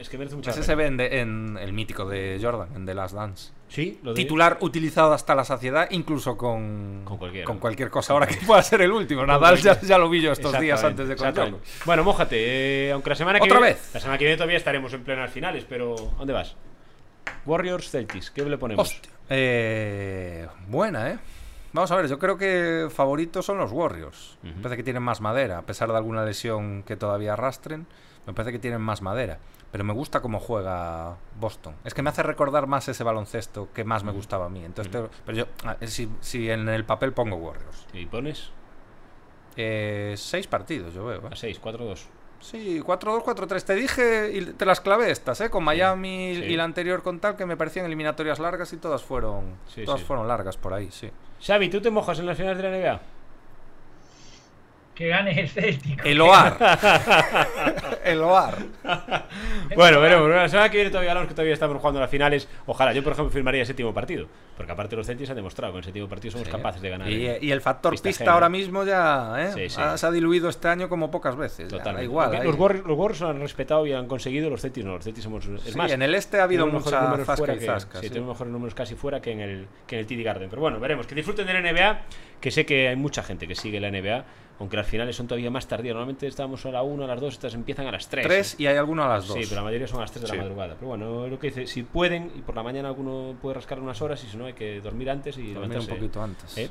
es que merece mucha Ese pena. se ve en, el mítico de Jordan, en The Last Dance. Sí, lo Titular utilizado hasta la saciedad, incluso con, Con cualquiera. con cualquier cosa. Ahora que pueda ser el último. Nadal ya, ya lo vi yo estos días antes de contarlo. Bueno, mójate. eh, aunque la semana que ¿Otra viene. vez? La semana que viene todavía estaremos en plenas finales, pero ¿a dónde vas? Warriors Celtics, ¿qué le ponemos? Hostia. Eh, buena, ¿eh? Vamos a ver, yo creo que favoritos son los Warriors. Ujú. parece que tienen más madera, a pesar de alguna lesión que todavía arrastren. Me parece que tienen más madera. Pero me gusta cómo juega Boston. Es que me hace recordar más ese baloncesto que más me gustaba a mí. Entonces, pero yo, ah, si, si en el papel pongo Warriors. ¿Y pones? Eh, seis partidos, yo veo. ¿eh? A 6, 4-2. Sí, 4-2, 4-3. Te dije y te las clavé estas, ¿eh? Con Miami sí. y la anterior con tal, que me parecían eliminatorias largas y todas fueron, Sí, todas sí. fueron largas por ahí, sí. Xavi, ¿tú te mojas en las finales de la NBA? Que gane el Celtic. El OAR. [laughs] el OAR. [laughs] Bueno, veremos. La semana que viene todavía hablamos que todavía estamos jugando las finales. Ojalá, yo por ejemplo firmaría el séptimo partido. Porque aparte los Celtics han demostrado que en el séptimo partido somos Sí. capaces de ganar. Y, ¿eh? y el factor Pista pista, ahora mismo ya ¿eh? Sí, sí. Ha- se ha diluido este año como pocas veces. ya, da Totalmente. igual. Aunque ahí. los, Warriors, los Warriors han respetado y han conseguido, los Celtics no. Los Celtics hemos. Es Sí, más, en el este ha habido mucha números fuera y que- zasca. Sí. tenemos mejores números casi fuera que en el, que en el TD Garden. Pero bueno, veremos. Que disfruten de la NBA, que sé que hay mucha gente que sigue la NBA, aunque las finales son todavía más tardías. Normalmente estamos a la 1, a las 2, estas empiezan a las 3. Tres y hay alguno a las dos. Sí, pero la mayoría son a las 3 de Sí. la madrugada. Pero bueno, lo que dice, si pueden, y por la mañana alguno puede rascar unas horas, y si no, hay que dormir antes y Dormir un levantarse. poquito antes. ¿eh?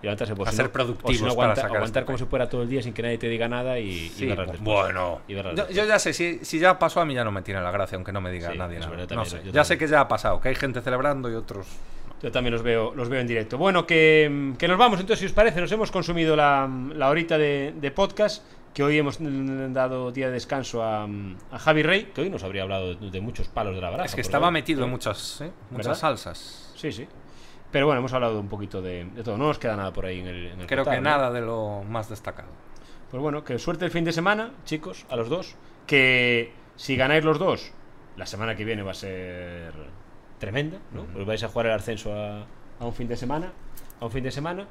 Y levantarse, pues, A ser productivos no, para aguanta- sacar aguantar este como si fuera todo el día sin que nadie te diga nada y, y Sí, verlas bueno. Y verlas Yo, después. yo ya sé, si, si ya pasó a mí ya no me tiene la gracia, aunque no me diga Sí, nadie nada. No sé. Ya sé que ya ha pasado, que hay gente celebrando y otros. Yo también los veo, los veo en directo. Bueno, que, que nos vamos entonces, si os parece, nos hemos consumido la, la horita de, de podcast, que hoy hemos dado día de descanso a, a Javi Rey, que hoy nos habría hablado de, de muchos palos de la baraja. Es que estaba metido en muchas, ¿eh? muchas salsas. Sí, sí. Pero bueno, hemos hablado un poquito de, de todo. No nos queda nada por ahí en el, en el Creo portal, que ¿no? nada de lo más destacado. Pues bueno, que suerte el fin de semana, chicos, a los dos. Que si ganáis los dos, la semana que viene va a ser tremenda, ¿no? Pues vais a jugar el ascenso a, a un fin de semana. A un fin de semana.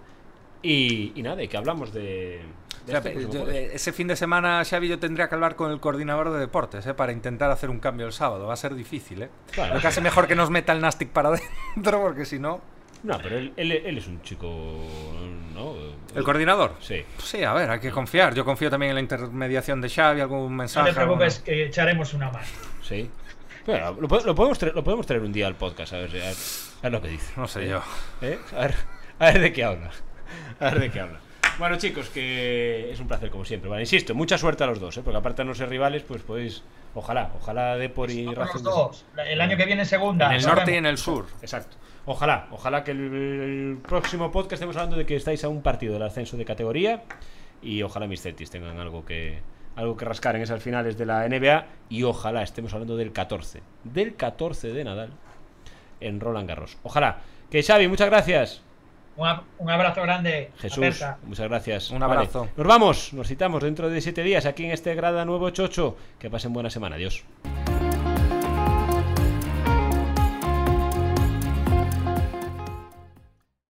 Y, y nada, y que hablamos de. O sea, este yo- eh, ese fin de semana, Xavi, yo tendría que hablar con el coordinador de deportes eh, para intentar hacer un cambio el sábado. Va a ser difícil, ¿eh? Claro. Pero casi mejor que nos meta el Nastic para adentro, porque si no... No, pero él, él- él es un chico. ¿No? ¿El coordinador? Sí. Sí, a ver, hay que confiar. Yo confío también en la intermediación de Xavi, algún No mensaje. te preocupes, alguna- que echaremos una mano. Sí. Pero lo, lo podemos traer, lo podemos traer un día al podcast, a ver, a ver, a ver lo que dice. No sé yo. ¿Eh? A, ver, a ver de qué habla. A ver de qué habla. Bueno, chicos, que es un placer como siempre. Vale, insisto, mucha suerte a los dos, ¿eh? porque aparte de no ser rivales, pues podéis. Ojalá, ojalá de por y de- dos. El año que viene segunda. En el norte y en el sur. Exacto. Ojalá, ojalá que el, el próximo podcast estemos hablando de que estáis a un partido del ascenso de categoría y ojalá mis Celtics tengan algo que algo que rascar en esas finales de la NBA y ojalá estemos hablando del 14, del 14 de Nadal en Roland Garros. Ojalá. Que Xavi, muchas gracias. Un, ab- un abrazo grande. Jesús, Aperta. muchas gracias. Un Vale, abrazo. Nos vamos, nos citamos dentro de siete días aquí en este Grada 988. Que pasen buena semana. Adiós.